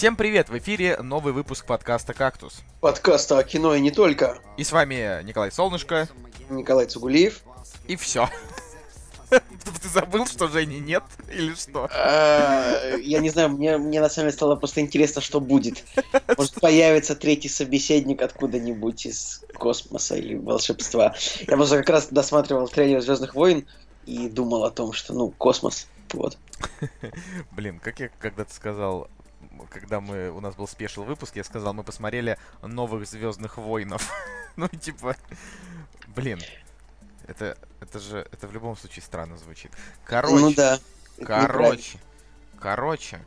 Всем привет! В эфире новый выпуск подкаста «Кактус». Подкаста о кино и не только. И с вами Николай Солнышко. Николай Цугулиев. И все. Ты забыл, что Жени нет? Или что? А, я не знаю, мне, мне на самом деле стало просто интересно, что будет. Может, появится третий собеседник откуда-нибудь из космоса или волшебства. Я просто как раз досматривал трейлер Звездных войн и думал о том, что, ну, космос, вот. Блин, как я когда-то сказал, когда мы у нас был спешл выпуск, я сказал, мы посмотрели новых Звездных войнов. ну, типа, блин, это, это же, это в любом случае странно звучит. Короче, ну да. Короче, короче,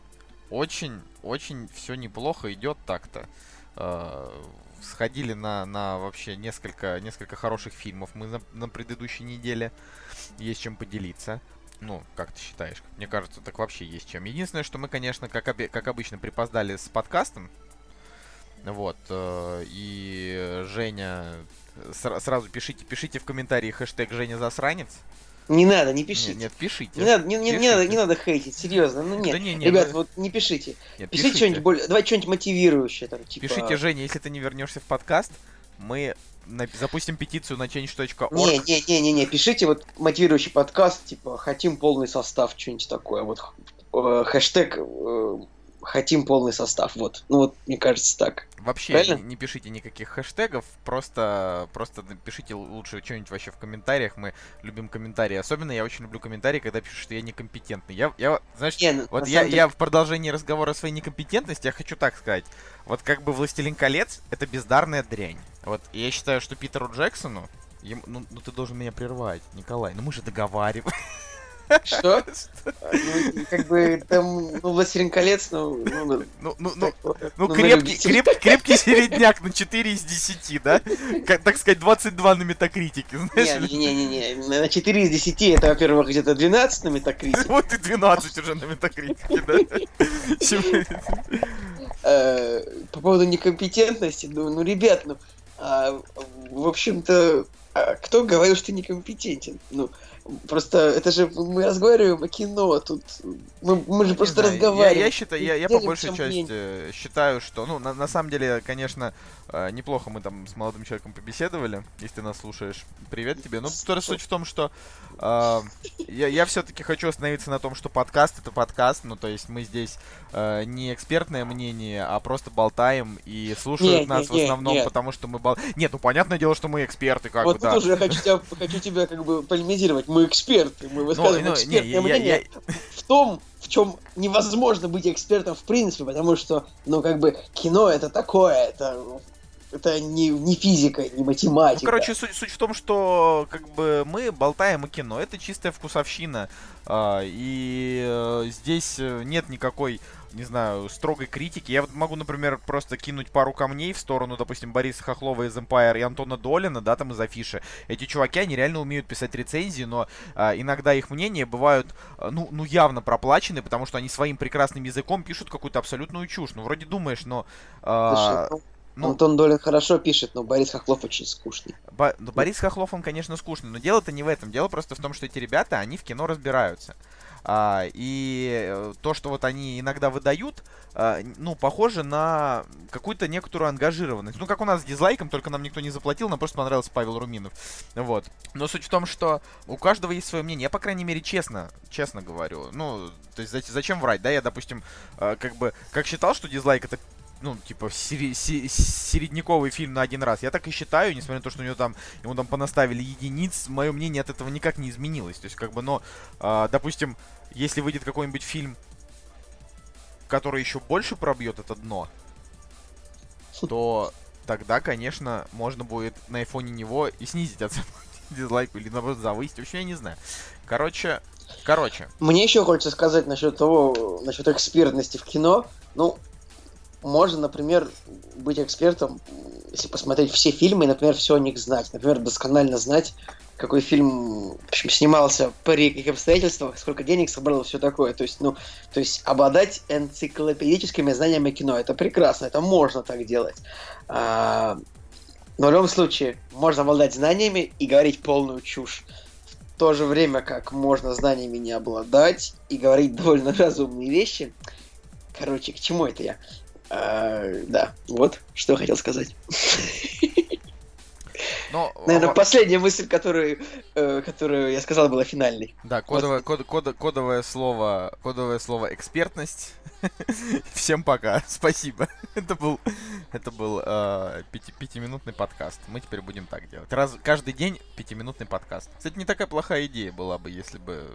очень, очень все неплохо идет так-то. Э, сходили на, на вообще несколько, несколько хороших фильмов мы на, на предыдущей неделе. Есть чем поделиться. Ну, как ты считаешь? Мне кажется, так вообще есть чем. Единственное, что мы, конечно, как, оби- как обычно, припоздали с подкастом. Вот. Э, и Женя Сра- сразу пишите, пишите в комментарии хэштег Женя засранец. Не надо, не пишите. Нет, нет пишите. Не надо, не, не, не, надо, не надо хейтить, серьезно. Ну нет, Да не, не, ребят, ну- вот не пишите. Нет, Пишите, пишите. что-нибудь более. Давай что-нибудь мотивирующее там, типа. Пишите, Женя, если ты не вернешься в подкаст, мы запустим петицию на change.org. Не, не, не, не, не, пишите вот мотивирующий подкаст, типа хотим полный состав, что-нибудь такое. Вот э, хэштег э, хотим полный состав. Вот. Ну вот, мне кажется, так. Вообще Правильно? не, не пишите никаких хэштегов, просто, просто напишите лучше что-нибудь вообще в комментариях. Мы любим комментарии. Особенно я очень люблю комментарии, когда пишут, что я некомпетентный. Я, я знаешь, Не, ну, вот я, деле- я в продолжении разговора о своей некомпетентности, я хочу так сказать. Вот как бы «Властелин колец» — это бездарная дрянь. Вот я считаю, что Питеру Джексону, ему- ну, ну ты должен меня прервать, Николай, ну мы же договариваем. Что? Ну, как бы там, ну, Властелин колец, ну, ну, ну, Ну, ну, ну, Ну, крепкий, креп- крепкий середняк на 4 из 10, да? Как, так сказать, 22 на метакритике, знаешь? Не-не-не, на 4 из 10 это, во-первых, где-то 12 на метакрите. Вот и 12 уже на метакритике, да? Э, По поводу некомпетентности, ну, ну ребят, ну, а, в общем-то, а кто говорил, что некомпетентен? Ну, просто это же мы разговариваем о кино, тут мы, мы же просто знаю, разговариваем. Я, я считаю, я, я по большей части считаю, что, ну, на, на самом деле, конечно, э, неплохо мы там с молодым человеком побеседовали, если ты нас слушаешь. Привет тебе. Ну, суть в том, что э, я, я все-таки хочу остановиться на том, что подкаст это подкаст, ну, то есть мы здесь э, не экспертное мнение, а просто болтаем и слушают Не, нас не, не, в основном, нет. потому что мы бол... Нет, ну, понятное дело, что мы эксперты, как вот бы, да. уже я хочу тебя, хочу тебя как бы полемизировать. Мы эксперты, мы высказываем ну, не, экспертное я- я- мнение в том, в чем невозможно быть экспертом в принципе, потому что, ну, как бы, кино это такое, это, это не, не физика, не Ну, математика. короче, суть, суть в том, что как бы мы болтаем о кино. Это чистая вкусовщина. а, и э, здесь э, нет никакой, не знаю, строгой критики. Я вот могу, например, просто кинуть пару камней в сторону, допустим, Бориса Хохлова из Empire и Антона Долина, да, там из афиши. Эти чуваки, они реально умеют писать рецензии, но а, иногда их мнения бывают, а, ну, ну, явно проплачены, потому что они своим прекрасным языком пишут какую-то абсолютную чушь. Ну, вроде думаешь, но... а, Слушай, ну, Антон Долин хорошо пишет, но Борис Хохлов очень скучный. Бо- ну, Борис Хохлов, он, конечно, скучный, но дело-то не в этом. Дело просто в том, что эти ребята, они в кино разбираются. А, и э, то, что вот они иногда выдают, а, ну, похоже на какую-то некоторую ангажированность. Ну, как у нас с дизлайком, только нам никто не заплатил, нам просто понравился Павел Руминов. Вот. Но суть в том, что у каждого есть свое мнение. Я, по крайней мере, честно, честно говорю. Ну, то есть зач- зачем врать, да? Я, допустим, э, как бы, как считал, что дизлайк это ну, типа, сери- середняковый фильм на один раз. Я так и считаю, несмотря на то, что у него там, ему там понаставили единиц, мое мнение от этого никак не изменилось. То есть, как бы, но, а, допустим, если выйдет какой-нибудь фильм, который еще больше пробьет это дно, то тогда, конечно, можно будет на фоне него и снизить оценку дизлайку или наоборот завысить. Вообще, я не знаю. Короче, короче. Мне еще хочется сказать насчет того, насчет экспертности в кино. Ну, можно, например, быть экспертом, если посмотреть все фильмы и, например, все о них знать. Например, досконально знать, какой фильм в общем, снимался, при каких обстоятельствах, сколько денег собрал, все такое. То есть, ну, то есть обладать энциклопедическими знаниями кино. Это прекрасно, это можно так делать. А, но в любом случае, можно обладать знаниями и говорить полную чушь. В то же время, как можно знаниями не обладать и говорить довольно разумные вещи. Короче, к чему это я? А, да, вот, что хотел сказать. Но, Наверное, а... последняя мысль, которую, э, которую я сказал, была финальной. Да, кодовое, вот. код, код, кодовое слово, кодовое слово экспертность. Всем пока, спасибо. это был, это был э, пяти, пятиминутный подкаст. Мы теперь будем так делать. Раз каждый день пятиминутный подкаст. Кстати, не такая плохая идея была бы, если бы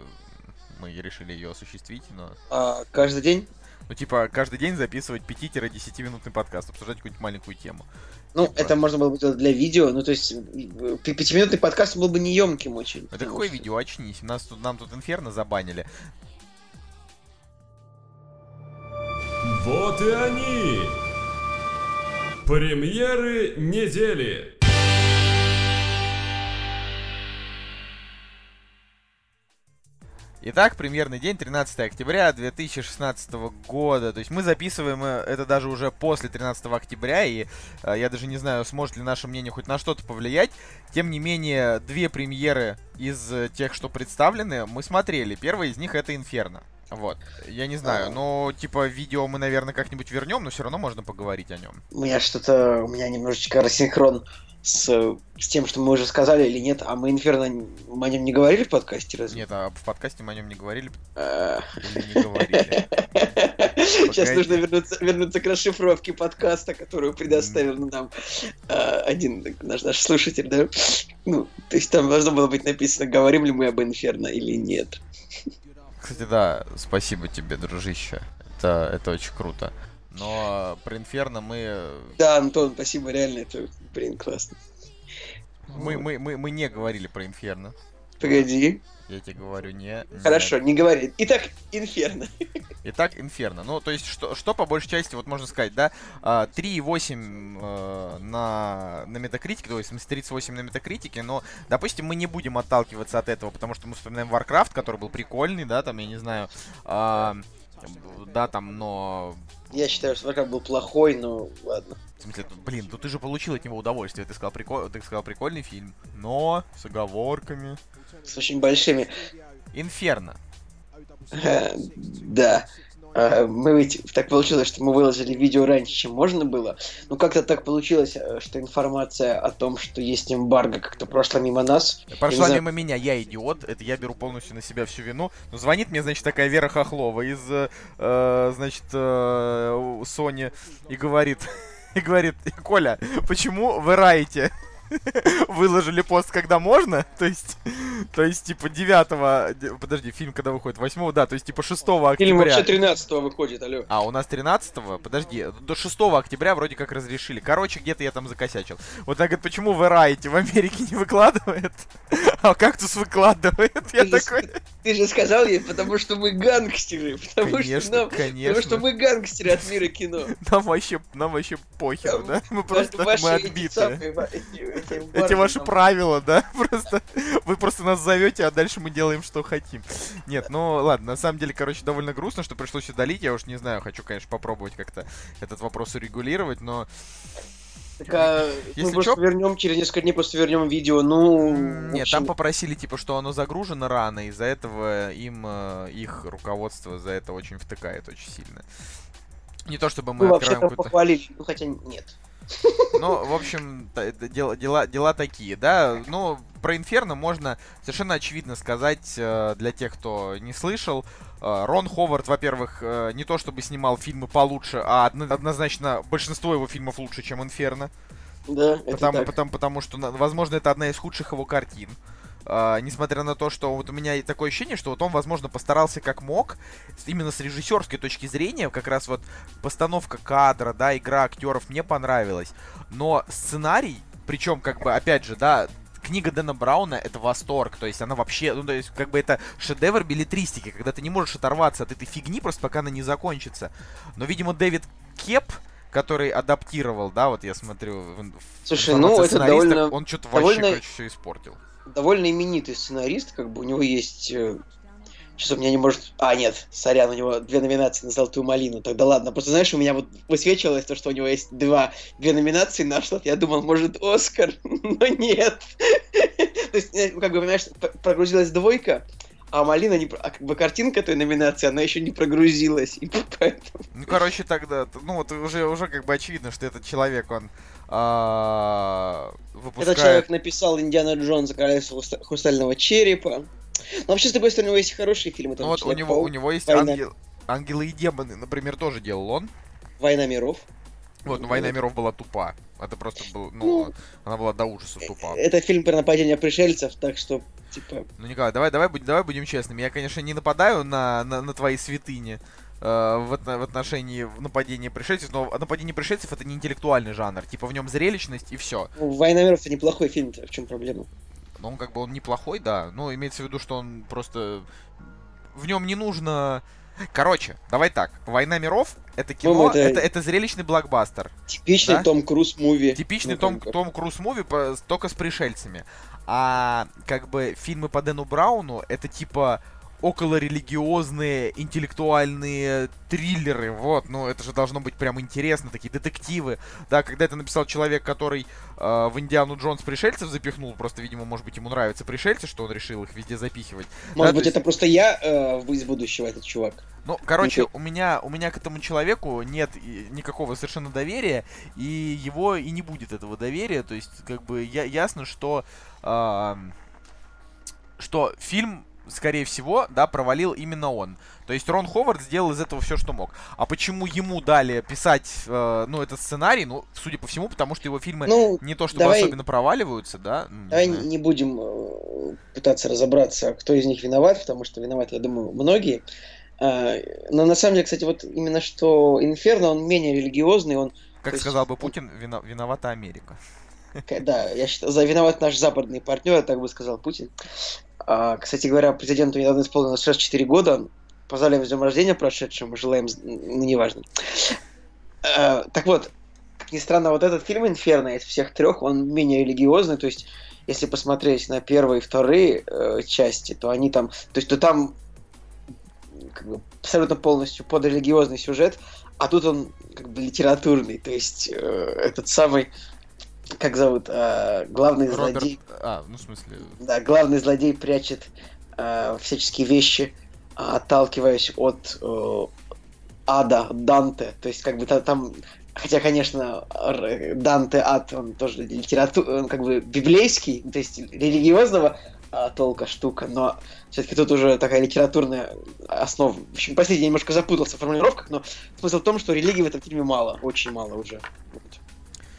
мы решили ее осуществить, но. А, каждый день? Ну, типа, каждый день записывать 5-10 минутный подкаст, обсуждать какую-нибудь маленькую тему. Ну, типа... это можно было бы делать для видео, ну, то есть, пятиминутный подкаст был бы неемким очень. Это какое что... видео? Очнись. Нас тут, нам тут инферно забанили. Вот и они! Премьеры недели! Итак, премьерный день, 13 октября 2016 года. То есть мы записываем э, это даже уже после 13 октября, и э, я даже не знаю, сможет ли наше мнение хоть на что-то повлиять. Тем не менее, две премьеры из э, тех, что представлены, мы смотрели. Первая из них это Инферно. Вот. Я не знаю, но типа видео мы, наверное, как-нибудь вернем, но все равно можно поговорить о нем. У меня что-то, у меня немножечко рассинхрон с, с тем, что мы уже сказали или нет, а мы Инферно мы о нем не говорили в подкасте, разве? Нет, а в подкасте мы о нем не говорили а. или не говорили. Сейчас нужно вернуться, вернуться к расшифровке подкаста, которую предоставил нам а, один наш, наш слушатель, да? Ну, то есть там должно было быть написано, говорим ли мы об Инферно или нет. Кстати, да, спасибо тебе, дружище. Это, это очень круто. Но про Инферно мы... Да, Антон, спасибо, реально, это, блин, классно. Мы, мы, мы, мы не говорили про Инферно. Pagadi. Я тебе говорю, не... Хорошо, не говори. Итак, Инферно. Итак, Инферно. Ну, то есть, что, что по большей части, вот можно сказать, да, 3,8 э, на, на метакритике, то есть, в смысле, 38 на метакритике, но, допустим, мы не будем отталкиваться от этого, потому что мы вспоминаем Warcraft, который был прикольный, да, там, я не знаю, э, да, там, но... Я считаю, что Warcraft был плохой, но ладно. В смысле, блин, ну ты же получил от него удовольствие. Ты сказал, прикол... ты сказал прикольный фильм, но с оговорками. С очень большими. Инферно. Да. А, мы ведь так получилось, что мы выложили видео раньше, чем можно было. Ну, как-то так получилось, э, что информация о том, что есть эмбарго, как-то прошла мимо нас. Прошла мимо меня, я идиот. Это я беру полностью на себя всю вину. Но звонит мне, значит, такая Вера Хохлова из, э, значит, э, Sony и говорит, и говорит, Коля, почему вы раете? выложили пост, когда можно, то есть, то есть, типа, 9 подожди, фильм когда выходит, 8 да, то есть, типа, 6 октября. Фильм вообще 13 выходит, алло. А, у нас 13 подожди, до 6 октября вроде как разрешили. Короче, где-то я там закосячил. Вот так говорит, почему вы раете, в Америке не выкладывает, а кактус выкладывает, я ты такой... Же, ты же сказал ей, потому что мы гангстеры, потому конечно, что нам, конечно. Потому что мы гангстеры от мира кино. Нам вообще, нам вообще похер, да? Мы просто, мы отбиты эти, ваши правила, да? Просто вы просто нас зовете, а дальше мы делаем, что хотим. Нет, ну ладно, на самом деле, короче, довольно грустно, что пришлось удалить. Я уж не знаю, хочу, конечно, попробовать как-то этот вопрос урегулировать, но. Так, а Если мы просто чё... вернем через несколько дней, просто вернем видео, ну... Нет, общем... там попросили, типа, что оно загружено рано, из-за этого им, э, их руководство за это очень втыкает очень сильно. Не то чтобы мы ну, открываем какую-то... похвалили, ну хотя нет. Ну, в общем, дела, дела, дела такие, да. Ну, про Инферно можно совершенно очевидно сказать э, для тех, кто не слышал. Э, Рон Ховард, во-первых, э, не то чтобы снимал фильмы получше, а однозначно большинство его фильмов лучше, чем Инферно. Да, это потому, так. Потому, потому что, возможно, это одна из худших его картин. Uh, несмотря на то, что вот у меня такое ощущение, что вот он, возможно, постарался как мог, именно с режиссерской точки зрения, как раз вот постановка кадра, да, игра актеров мне понравилась. Но сценарий, причем, как бы, опять же, да, книга Дэна Брауна это восторг, то есть она вообще, ну то есть как бы это шедевр билетристики, когда ты не можешь оторваться от этой фигни просто пока она не закончится. Но, видимо, Дэвид Кеп, который адаптировал, да, вот я смотрю. Слушай, ну это довольно... Он что-то довольно... вообще, короче, все испортил довольно именитый сценарист, как бы у него есть... Э, сейчас у меня не может... А, нет, сорян, у него две номинации на «Золотую малину». Тогда ладно, просто знаешь, у меня вот высвечивалось то, что у него есть два, две номинации на что-то. Я думал, может, Оскар, но нет. То есть, э, как бы, понимаешь, прогрузилась двойка, а малина не... А как бы картинка той номинации, она еще не прогрузилась. И поэтому... Ну, короче, тогда, ну, вот уже, уже как бы очевидно, что этот человек, он а, выпускает... Этот человек написал Индиана Джонса, Королевство Хрустального Черепа. Но вообще, с другой стороны, у него есть хорошие фильмы. Там Ну, вот у него, у него есть Война. ангел- Ангелы и демоны, например, тоже делал он. Война миров. Вот, Ну, Война миров была тупа. Это просто был, ну, Ну, она была до ужаса тупа. Это фильм про нападение пришельцев, так что, типа... Ну, Николай, давай, давай, давай будем честными. Я, конечно, не нападаю на, на, на твои святыни э, в, отно- в отношении нападения пришельцев, но нападение пришельцев это не интеллектуальный жанр. Типа в нем зрелищность и все. Ну, Война миров это неплохой фильм, в чем проблема? Но он как бы он неплохой, да. Но имеется в виду, что он просто в нем не нужно. Короче, давай так. Война миров это кино, Ну, это- это... Это, зрелищный блокбастер. Типичный Да? Том Круз муви. Типичный Ну, Том. Том Круз муви, только с пришельцами. А как бы фильмы по Дэну Брауну это типа околорелигиозные, интеллектуальные триллеры, вот, ну это же должно быть прям интересно, такие детективы, да, когда это написал человек, который э, в Индиану Джонс пришельцев запихнул, просто, видимо, может быть, ему нравятся пришельцы, что он решил их везде запихивать. Может да, быть, есть- это просто я э, из будущего, этот чувак. Ну, короче, у меня, у меня к этому человеку нет никакого совершенно доверия, и его и не будет этого доверия. То есть, как бы, я, ясно, что, ам, что фильм, скорее всего, да, провалил именно он. То есть Рон Ховард сделал из этого все, что мог. А почему ему дали писать, э, ну, этот сценарий? Ну, судя по всему, потому что его фильмы Ну, не то чтобы давай- особенно проваливаются, да? не давай знаю. не будем э, пытаться разобраться, кто из них виноват, потому что виноваты, я думаю, многие. А, но на самом деле, кстати, вот именно что Инферно, он менее религиозный, он Как есть- сказал бы Путин, вина- виновата Америка. Да, я считаю, за виноват наш западный партнер, так бы сказал Путин. А, кстати говоря, президенту недавно исполнилось 64 года. Поздравляем с днем рождения прошедшим, желаем, ну, неважно. А, так вот, как ни странно, вот этот фильм «Инферно» из всех трех, он менее религиозный, то есть, если посмотреть на первые и вторые э, части, то они там, то есть, то там как бы, абсолютно полностью под религиозный сюжет, а тут он как бы литературный, то есть, э, этот самый как зовут, э, главный Роберт... злодей, А, ну, в смысле... да, главный злодей прячет э, всяческие вещи, а, отталкиваясь от э, ада, Данте, то есть как бы та- там, хотя, конечно, Данте ад, он тоже литератур, он как бы библейский, то есть религиозного а, толка штука, но все-таки тут уже такая литературная основа. В общем, последний я немножко запутался в формулировках, но смысл в том, что религии в этом фильме мало, очень мало уже.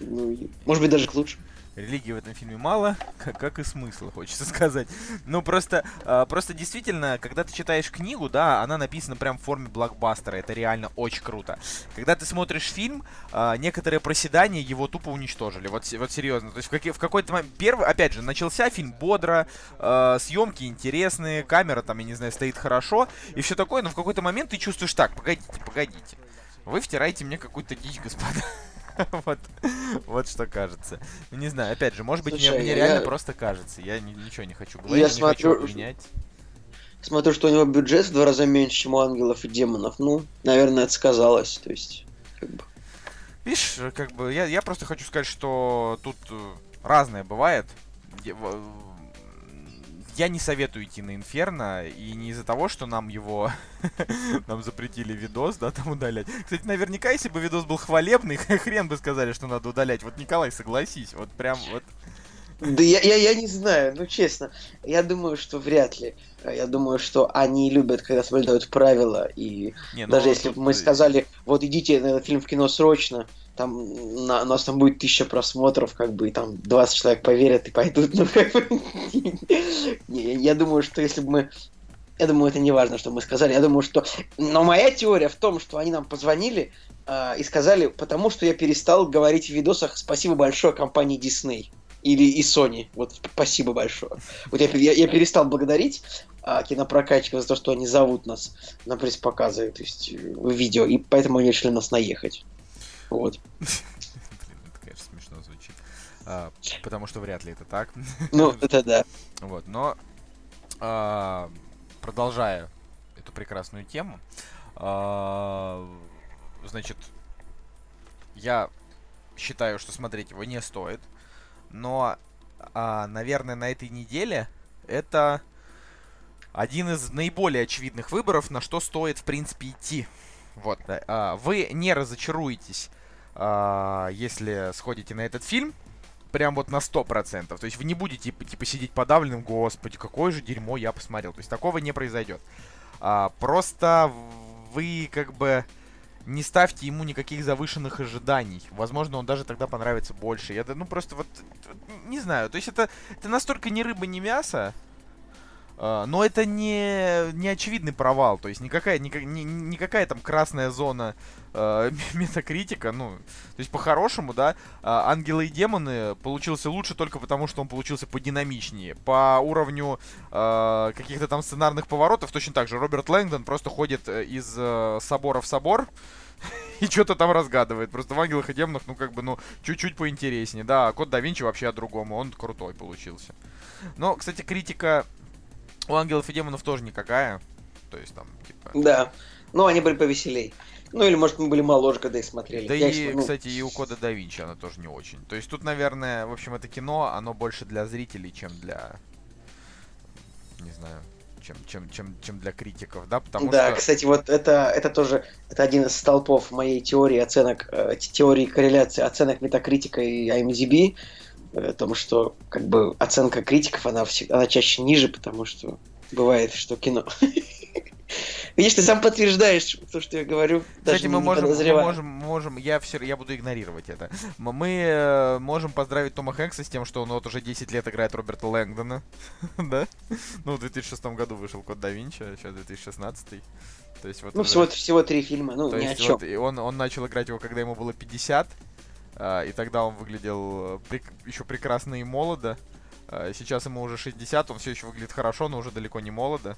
Ну, может быть, даже к лучшему. Религии в этом фильме мало, как, как и смысла, хочется сказать. Ну, просто, а, просто действительно, когда ты читаешь книгу, да, она написана прям в форме блокбастера, это реально очень круто. Когда ты смотришь фильм, а, некоторые проседания его тупо уничтожили, вот, вот серьезно. То есть в, каки- в какой-то момент, первый, опять же, начался фильм бодро, а, съемки интересные, камера там, я не знаю, стоит хорошо, и все такое, но в какой-то момент ты чувствуешь, так, погодите, погодите, вы втираете мне какую-то дичь, господа. Вот, вот что кажется. Не знаю, опять же, может быть, мне, Слушай, мне я- реально просто кажется. Я ни- ничего не хочу говорить, не смотрю- хочу обвинять. Смотрю, что у него бюджет в два раза меньше, чем у ангелов и демонов. Ну, наверное, это сказалось. То есть, как бы. Видишь, как бы, я, я просто хочу сказать, что тут э, разное бывает. Я, не советую идти на Инферно, и не из-за того, что нам его, нам запретили видос, да, там удалять. Кстати, наверняка, если бы видос был хвалебный, хрен бы сказали, что надо удалять. Вот, Николай, согласись, вот прям вот... Да я, я, я не знаю, ну честно. Я думаю, что вряд ли. Э, Я думаю, что они любят, когда соблюдают правила. И Не, ну, даже если бы мы сказали, вот идите на этот фильм в кино срочно, там на, у нас там будет тысяча просмотров, как бы, и там 20 человек поверят и пойдут. Ну, как бы, я думаю, что если бы мы я думаю, это не важно, что мы сказали. Я думаю, что... Но моя теория в том, что они нам позвонили э, и сказали, потому что я перестал говорить в видосах «Спасибо большое компании Disney» или и Sony. Вот спасибо большое. Вот я, я, я перестал благодарить а, кинопрокатчиков за то, что они зовут нас на пресс-показы, то есть э, в видео, и поэтому они решили нас наехать. Вот. Блин, это, конечно, смешно звучит. А, потому что вряд ли это так. Ну, это да. Вот, но а, продолжая эту прекрасную тему, а, значит, я считаю, что смотреть его не стоит, но, а, наверное, на этой неделе это один из наиболее очевидных выборов, на что стоит, в принципе, идти. Вот. А, вы не разочаруетесь, если сходите на этот фильм. Прям вот на 100%. То есть вы не будете, типа, типа сидеть подавленным, господи, какое же дерьмо я посмотрел. То есть такого не произойдет. А, просто вы как бы не ставьте ему никаких завышенных ожиданий. Возможно, он даже тогда понравится больше. Я, ну, просто вот, не знаю. То есть это, это настолько не рыба, не мясо, но это не, не очевидный провал, то есть никакая, никак, ни, никакая там красная зона uh, метакритика, ну, то есть по-хорошему, да, uh, Ангелы и Демоны получился лучше только потому, что он получился подинамичнее. По уровню каких-то там сценарных поворотов точно так же Роберт Лэнгдон просто ходит э, из собора в собор, и что-то там разгадывает. Просто в Ангелах и Демонах, ну, как бы, ну, чуть-чуть поинтереснее. Да, Код да Винчи вообще о другом, он крутой получился. Но, кстати, критика у ангелов и демонов тоже никакая. То есть там, типа... Да. Ну, они были повеселей. Ну, или, может, мы были моложе, когда их смотрели. Да Я и, ну... кстати, и у Кода да Винчи она тоже не очень. То есть тут, наверное, в общем, это кино, оно больше для зрителей, чем для... Не знаю, чем, чем, чем, чем для критиков, да, потому да, что... кстати, вот это, это тоже это один из столпов моей теории оценок, э, теории корреляции оценок метакритика и IMDb, потому что как бы оценка критиков, она, всегда, она чаще ниже, потому что бывает, что кино... Видишь, ты сам подтверждаешь то, что я говорю. Кстати, мы можем, мы можем, можем, я все, я буду игнорировать это. Мы э, можем поздравить Тома Хэнкса с тем, что он вот уже 10 лет играет Роберта Лэнгдона, да? Ну, в 2006 году вышел Код да Винчи, а сейчас 2016. То есть вот ну, уже... всего, всего три фильма, ну, То ни есть о чем. Вот, и он, он начал играть его, когда ему было 50, а, и тогда он выглядел э, еще прекрасно и молодо. А, сейчас ему уже 60, он все еще выглядит хорошо, но уже далеко не молодо.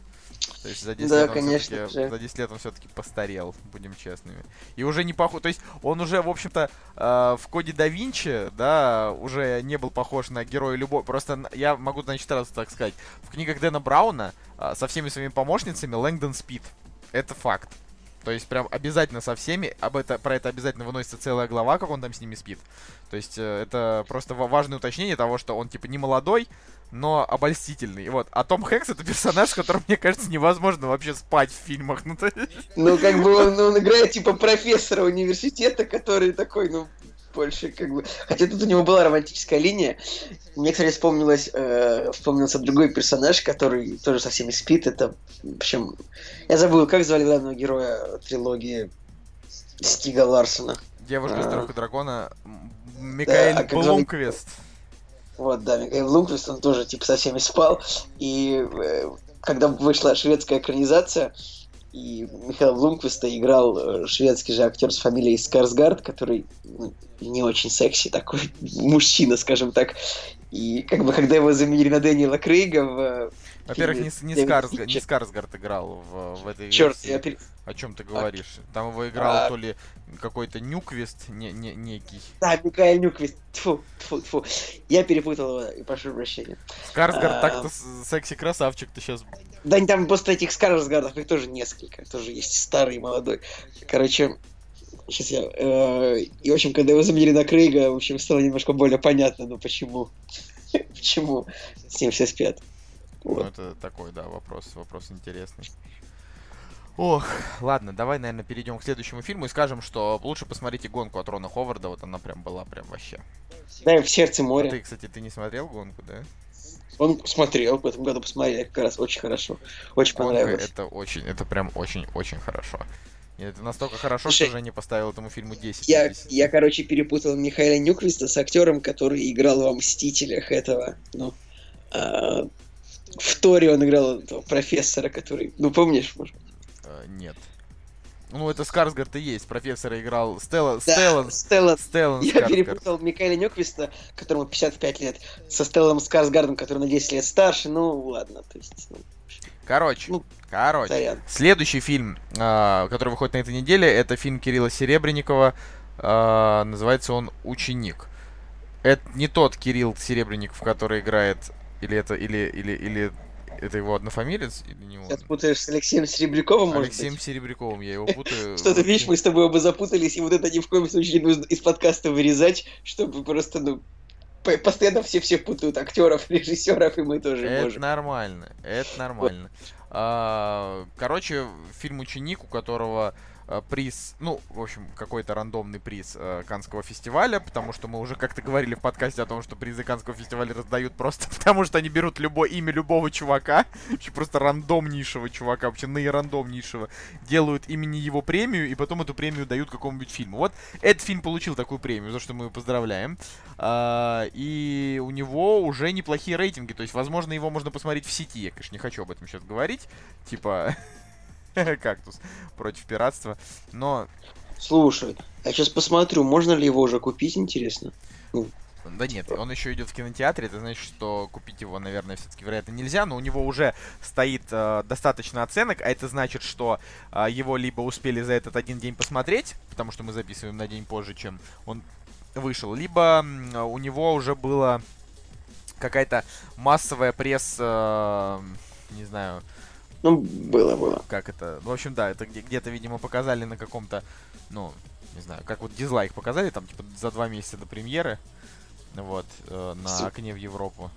То есть за 10 да, лет он конечно же. за 10 лет он все-таки постарел, будем честными. И уже не похож. То есть он уже, в общем-то, э, в коде да Винчи, да, уже не был похож на героя любого. Просто я могу, значит, раз так сказать. В книгах Дэна Брауна э, со всеми своими помощницами Лэнгдон спит. Это факт. То есть прям обязательно со всеми, об это, про это обязательно выносится целая глава, как он там с ними спит. То есть э, это просто важное уточнение того, что он типа не молодой, но обольстительный. Вот. А Том Хэнкс это персонаж, с которым, мне кажется, невозможно вообще спать в фильмах. Ну, ну как бы он, он играет типа профессора университета, который такой, ну, больше как бы... Хотя тут у него была романтическая линия. Мне, кстати, вспомнилось, э, вспомнился другой персонаж, который тоже со всеми спит. Это, в общем, я забыл, как звали главного героя трилогии Стига Ларсона. Девушка а... с трех дракона Микаэль да, Блумквист. Вот, да, Микаэль Блумквист, он тоже типа со всеми спал. И э, когда вышла шведская экранизация, и Михаил Блумквиста играл э, шведский же актер с фамилией Скарсгард, который ну, не очень секси, такой мужчина, скажем так. И как бы когда его заменили на Дэниела Крейга в во-первых, не, не, Скарсгард, не Скарсгард играл в, в этой Черт, версии. Я пер... О чем ты говоришь? А... Там его играл а... то ли какой-то Нюквист не, не, некий. Да, Микаэль Нюквист. Тьфу, тьфу, тьфу. Я перепутал его и прошу прощения. Скарсгард а... так-то секси-красавчик ты сейчас. Да, там просто этих Скарсгардов, их тоже несколько. Тоже есть старый и молодой. Короче, Сейчас я... Э, и, в общем, когда его заменили на Крейга, в общем, стало немножко более понятно, ну почему. почему с ним все спят. Ну, это такой, да, вопрос, вопрос интересный. Ох, ладно, давай, наверное, перейдем к следующему фильму и скажем, что лучше посмотрите гонку от Рона Ховарда, вот она прям была прям вообще. Да, в сердце моря. А ты, кстати, ты не смотрел гонку, да? Он смотрел, в этом году посмотрели, как раз очень хорошо. Очень Гонка понравилось. Это очень, это прям очень-очень хорошо. Это настолько хорошо, Слушай, что Женя поставил этому фильму 10. Я, 10. я, короче, перепутал Михаила Нюквиста с актером, который играл во «Мстителях» этого, ну, а, в Торе он играл этого профессора, который... Ну, помнишь, может Uh, нет. Ну, это Скарсгард и есть. Профессора играл Стелла... Да, Стеллан... Стеллан. Стеллан Я Скарсгард. перепутал Микаэля Нёквиста, которому 55 лет, со Стеллом Скарсгардом, который на 10 лет старше. Ну, ладно, то есть... Ну, короче, ну, короче. Сорян. Следующий фильм, э, который выходит на этой неделе, это фильм Кирилла Серебренникова. Э, называется он «Ученик». Это не тот Кирилл Серебренников, который играет или это, или, или, или это его однофамилец или не он? Ты путаешь с Алексеем Серебряковым, может Алексеем быть? Серебряковым, я его путаю. Что ты видишь, мы с тобой оба запутались, и вот это ни в коем случае не нужно из подкаста вырезать, чтобы просто, ну, постоянно все все путают актеров, режиссеров, и мы тоже это можем. нормально, это нормально. А, короче, фильм «Ученик», у которого приз, ну, в общем, какой-то рандомный приз э, Канского фестиваля, потому что мы уже как-то говорили в подкасте о том, что призы Канского фестиваля раздают просто потому, что они берут любое имя любого чувака, вообще просто рандомнейшего чувака, вообще наирандомнейшего, делают имени его премию, и потом эту премию дают какому-нибудь фильму. Вот этот фильм получил такую премию, за что мы его поздравляем. А, и у него уже неплохие рейтинги, то есть, возможно, его можно посмотреть в сети. Я, конечно, не хочу об этом сейчас говорить. Типа, кактус против пиратства. Но... Слушай, я сейчас посмотрю, можно ли его уже купить, интересно? Ну. Да нет, он еще идет в кинотеатре, это значит, что купить его, наверное, все-таки вероятно нельзя, но у него уже стоит э, достаточно оценок, а это значит, что э, его либо успели за этот один день посмотреть, потому что мы записываем на день позже, чем он вышел, либо э, у него уже была какая-то массовая пресс, э, не знаю, ну, было, было. Как это? В общем, да, это где-то, видимо, показали на каком-то, ну, не знаю, как вот дизлайк показали, там, типа, за два месяца до премьеры, вот, э, на окне в Европу.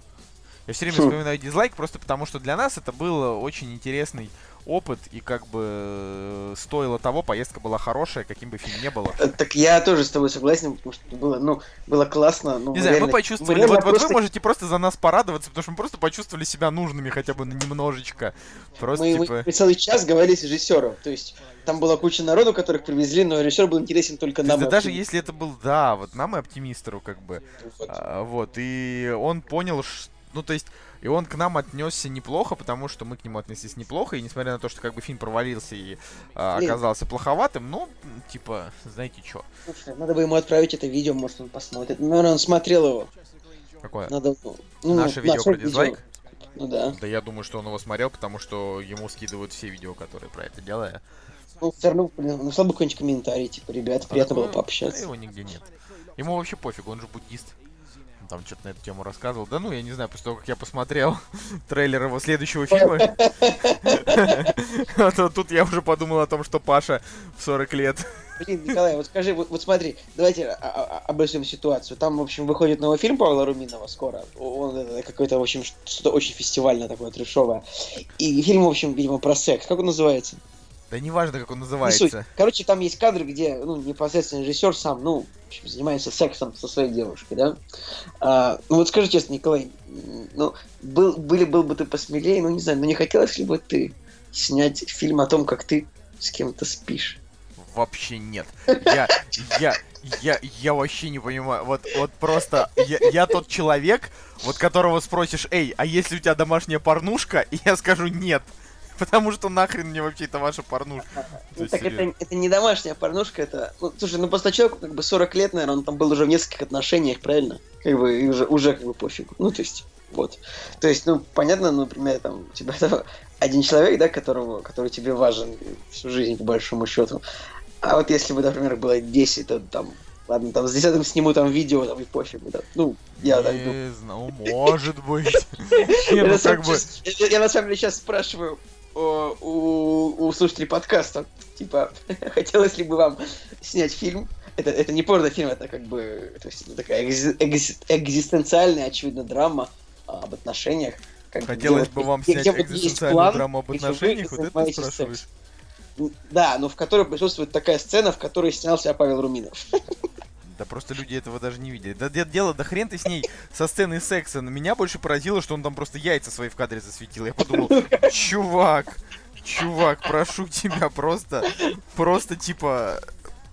Я все время вспоминаю дизлайк, просто потому что для нас это был очень интересный опыт, и как бы э, стоило того, поездка была хорошая, каким бы фильм не было. Так я тоже с тобой согласен, потому что было, ну, было классно. Ну, не знаю, реально, мы почувствовали, мы вот, просто... вот вы можете просто за нас порадоваться, потому что мы просто почувствовали себя нужными хотя бы немножечко. Просто, мы, типа... мы целый час говорили с режиссером, то есть там была куча народу, которых привезли, но режиссер был интересен только нам. Да даже если это был, да, вот нам и оптимистеру, как бы. Вот. А, вот, и он понял, что ну, то есть, и он к нам отнесся неплохо, потому что мы к нему отнеслись неплохо, и несмотря на то, что как бы фильм провалился и а, оказался плоховатым, ну, типа, знаете что. Надо бы ему отправить это видео, может он посмотрит. Наверное, он смотрел его. Какое? Надо, ну, Наше видео про дизлайк? Видео. Ну да. Да я думаю, что он его смотрел, потому что ему скидывают все видео, которые про это делают. Ну, все равно, блин, нашла бы какой-нибудь комментарий, типа, ребят, а приятно было пообщаться. его нигде нет. Ему вообще пофиг, он же буддист там что-то на эту тему рассказывал. Да ну, я не знаю, после того, как я посмотрел трейлер его следующего фильма, тут я уже подумал о том, что Паша в 40 лет. Блин, Николай, вот скажи, вот, вот смотри, давайте обрисуем ситуацию. Там, в общем, выходит новый фильм Павла Руминова скоро. Он какой-то, в общем, что-то очень фестивальное такое, трешовое. И фильм, в общем, видимо, про секс. Как он называется? Да неважно, как он называется. Короче, там есть кадры, где ну, непосредственно режиссер сам, ну, общем, занимается сексом со своей девушкой, да? А, ну вот скажи честно, Николай, ну, был, были, был бы ты посмелее, ну не знаю, ну не хотелось ли бы ты снять фильм о том, как ты с кем-то спишь? Вообще нет. Я, я, я, я вообще не понимаю. Вот, вот просто я, я тот человек, вот которого спросишь, эй, а если у тебя домашняя порнушка? И я скажу нет. Потому что нахрен мне вообще это ваша порнушка. Ну, так это, это не домашняя порнушка, это... Ну, слушай, ну просто человеку как бы 40 лет, наверное, он там был уже в нескольких отношениях, правильно? Как бы, и уже, уже как бы пофигу. Ну, то есть, вот. То есть, ну, понятно, например, там, у тебя там, один человек, да, которого, который тебе важен всю жизнь, по большому счету. А вот если бы, например, было 10, то там Ладно, там с десятым сниму там видео, там и пофигу, да. Ну, я так думаю. Не знаю, может быть. Ну, я на самом деле сейчас спрашиваю, у, у слушателей подкаста. Типа, хотелось ли бы вам снять фильм? Это, это не порнофильм, это как бы то есть, это такая экзи, экзи, экзистенциальная, очевидно, драма а, об отношениях. Как, Хотелось бы вам где, снять где экзистенциальную план, драму об отношениях, вот это спрашиваешь? Да, но в которой присутствует такая сцена, в которой снялся Павел Руминов. Да просто люди этого даже не видели. Да дело, да хрен ты с ней со сцены секса. Меня больше поразило, что он там просто яйца свои в кадре засветил. Я подумал, чувак, чувак, прошу тебя просто, просто типа,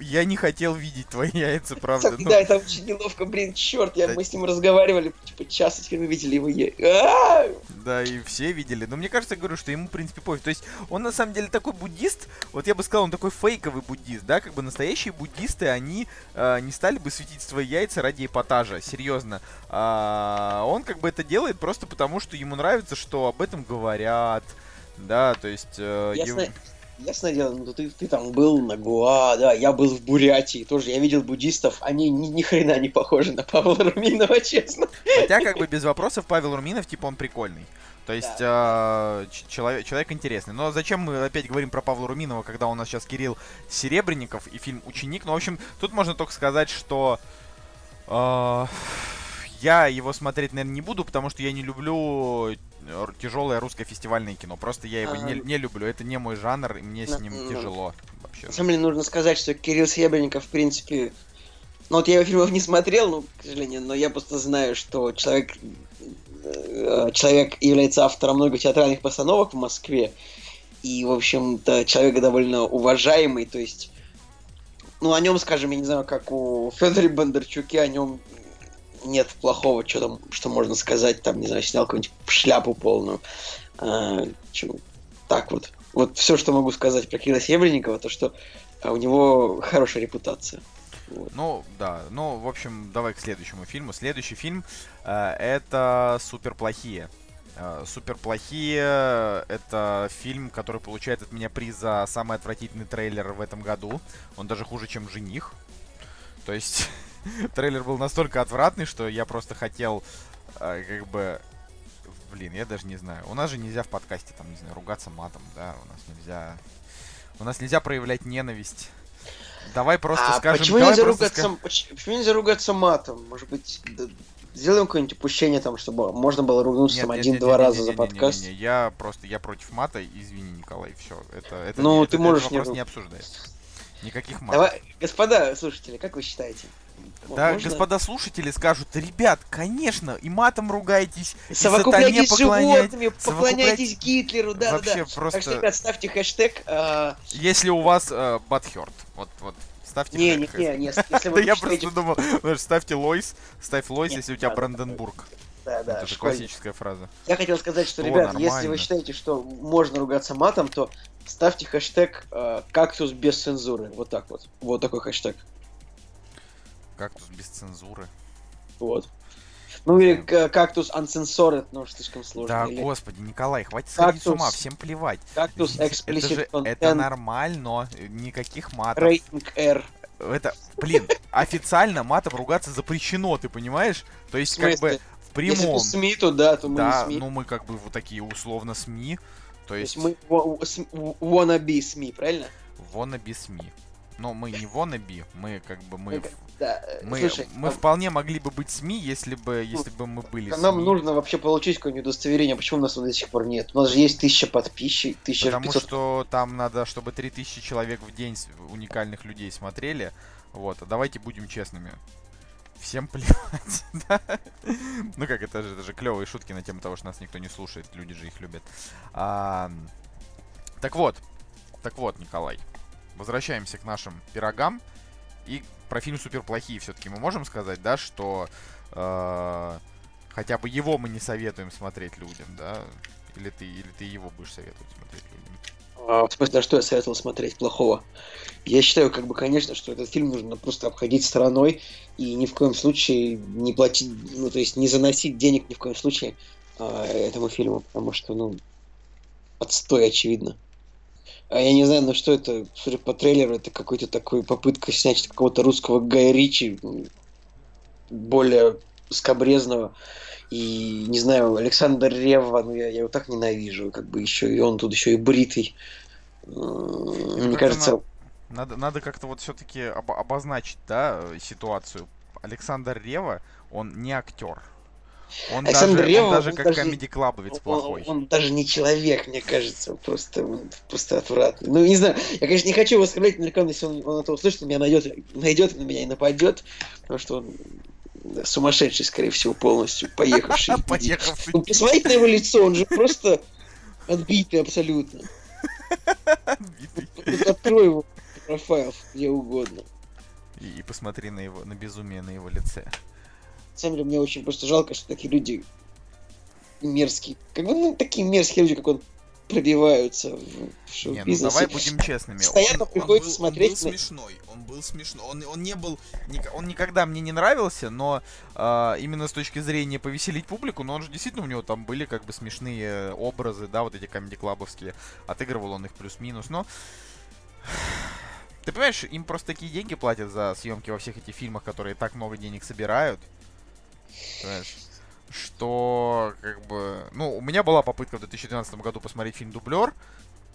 я не хотел видеть твои яйца, правда. Да, ну... это очень неловко, блин, черт, я, да. мы с ним разговаривали, типа, час, теперь мы видели его яйца. Да, и все видели. Но мне кажется, я говорю, что ему, в принципе, пофиг. То есть, он на самом деле такой буддист, вот я бы сказал, он такой фейковый буддист, да, как бы настоящие буддисты, они э, не стали бы светить свои яйца ради эпатажа, серьезно. А, он как бы это делает просто потому, что ему нравится, что об этом говорят, да, то есть... Э, Ясно. Ев... Ясное дело, ну ты, ты там был на Гуа, да, я был в Бурятии, тоже я видел буддистов, они ни, ни хрена не похожи на Павла Руминова, честно. Хотя, как бы без вопросов, Павел Руминов, типа, он прикольный. То есть да. э, человек, человек интересный. Но зачем мы опять говорим про Павла Руминова, когда у нас сейчас Кирилл Серебренников и фильм Ученик? Ну, в общем, тут можно только сказать, что э, я его смотреть, наверное, не буду, потому что я не люблю тяжелое русское фестивальное кино. Просто я его А, не, не люблю. Это не мой жанр, и мне с на- ним ну, тяжело вообще. На самом деле нужно сказать, что Кирилл Серебренников, в принципе... Ну вот я его фильмов не смотрел, ну, к сожалению, но я просто знаю, что человек, э, человек является автором многих театральных постановок в Москве. И, в общем-то, человек довольно уважаемый, то есть... Ну, о нем, скажем, я не знаю, как у Федора Бондарчуке, о нем нет плохого, что там, что можно сказать, там, не знаю, снял какую-нибудь шляпу полную. А, чё, так вот. Вот все, что могу сказать про Кирилла Серебренникова, то что а, у него хорошая репутация. Вот. Ну, да. Ну, в общем, давай к следующему фильму. Следующий фильм э, это Супер плохие. Супер плохие это фильм, который получает от меня приз за самый отвратительный трейлер в этом году. Он даже хуже, чем жених. То есть трейлер был настолько отвратный, что я просто хотел э, как бы. Блин, я даже не знаю. У нас же нельзя в подкасте там, не знаю, ругаться матом, да, у нас нельзя. У нас нельзя проявлять ненависть. Давай просто а скажем. почему нельзя, ругаться, ска- поч- почему нельзя ругаться матом? Может быть, д- сделаем какое-нибудь упущение там, чтобы можно было ругнуться Нет, там один-два раза нет, за нет, нет, подкаст? нет, нет, Я просто, я против мата, извини, Николай, все. Это, это, Ну, ты это- можешь этот не вопрос не обсуждается. Никаких матов. Давай, господа слушатели, как вы считаете? Да, Можно? господа слушатели скажут, ребят, конечно, и матом ругаетесь, и Совокупляйтесь с животными, поклоняйтесь Гитлеру, да, Вообще да, да. просто- Так что, ребят, ставьте хэштег. а, Если у вас э, вот, вот, ставьте Не, не, не, не, если вы я просто думал, ставьте Лойс, ставь Лойс, если у тебя Бранденбург. Да, да, это же классическая фраза. Я хотел сказать, что, ребят, если вы считаете, что можно ругаться матом, то ставьте хэштег э, кактус без цензуры. Вот так вот. Вот такой хэштег. Кактус без цензуры. Вот. Ну или кактус uncensored, но уж слишком сложно. Да, Или господи, Николай, хватит сходить с ума, всем плевать. кактус Это explicit же, content это нормально, никаких матов. rating R. Это, блин, официально матом ругаться запрещено, ты понимаешь? То есть, как бы, в Если прямом. ты СМИ, то да, то мы да, СМИ. ну мы как бы вот такие условно СМИ. То то есть, есть мы wannabe СМИ, правильно? wannabe СМИ. Но мы не wannabe, мы как бы, мы, Да, э, мы, слушай, мы а- вполне могли бы быть СМИ, если бы, если бы мы были нам СМИ. нужно вообще получить какое-нибудь удостоверение, почему у нас до сих пор нет. У нас же есть тысяча подписчиков, тысяча Потому 500 что там надо, чтобы 3000 человек в день уникальных людей смотрели. Вот, а давайте будем честными. Всем плевать, да? Ну как, это же, это же клевые шутки на тему того, что нас никто не слушает, люди же их любят. А, так вот, так вот, Николай, возвращаемся к нашим пирогам. И про фильм Суперплохие все-таки мы можем сказать, да, что э, хотя бы его мы не советуем смотреть людям, да? Или ты, или ты его будешь советовать смотреть людям? А, в смысле, а что я советовал смотреть плохого? Я считаю, как бы, конечно, что этот фильм нужно просто обходить стороной и ни в коем случае не платить, ну, то есть не заносить денег ни в коем случае а, этому фильму, потому что, ну, отстой, очевидно. А я не знаю, ну что это, судя по трейлеру, это какой-то такой попытка снять какого-то русского Гая Ричи, более скобрезного. И, не знаю, Александр Ревва, ну я, я его так ненавижу, как бы еще и он тут еще и бритый. Мне кажется, Надо, надо как-то вот все-таки обозначить, да, э, ситуацию. Александр Рева, он не актер. Он Александр даже, Ревва, он даже он как даже- комедий-клабовец он, плохой. он даже не человек, мне кажется, просто, он просто отвратный. Ну, не знаю, я, конечно, не хочу его оскорблять, рекомендую, если он, он это услышит, он меня найдет, найдет на меня и нападет, потому что он сумасшедший, скорее всего, полностью, поехавший. Поехавший. Ну, посмотрите на его лицо, он же просто отбитый абсолютно. Открой его профайл где угодно. И, и посмотри на его, на безумие на его лице. Самом деле, мне очень просто жалко, что такие люди мерзкие. Как бы, ну, такие мерзкие люди, как он, пробиваются в, в Не, ну шоу-бизнесе. давай будем честными. Постоянно Он- приходится он был- смотреть Он был на- смешной. Он был смешной. Он, он не был. Он никогда мне не нравился, но а, именно с точки зрения повеселить публику, но он же действительно у него там были как бы смешные образы, да, вот эти комедий клабовские. Отыгрывал он их плюс-минус, но. Ты понимаешь, им просто такие деньги платят за съемки во всех этих фильмах, которые так много денег собирают. Понимаешь? Что, как бы... Ну, у меня была попытка в 2012 году посмотреть фильм «Дублер»,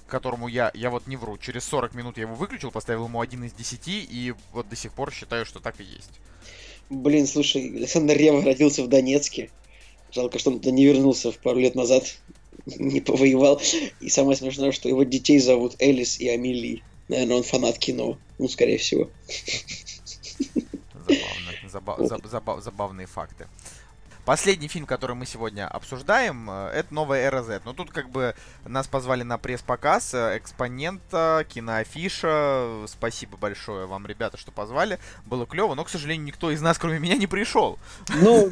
которому я, я вот не вру, через 40 минут я его выключил, поставил ему один из 10, и вот до сих пор считаю, что так и есть. Блин, слушай, Александр Рева родился в Донецке. Жалко, что он туда не вернулся в пару лет назад, не повоевал. И самое смешное, что его детей зовут Элис и Амели. Наверное, он фанат кино. Ну, скорее всего. Забавно. Заба- заб- забав- забавные факты. Последний фильм, который мы сегодня обсуждаем, э, это новая Эра Z. Но тут как бы нас позвали на пресс-показ, э, экспонента, киноафиша. Спасибо большое вам, ребята, что позвали. Было клево, но, к сожалению, никто из нас, кроме меня, не пришел. Ну,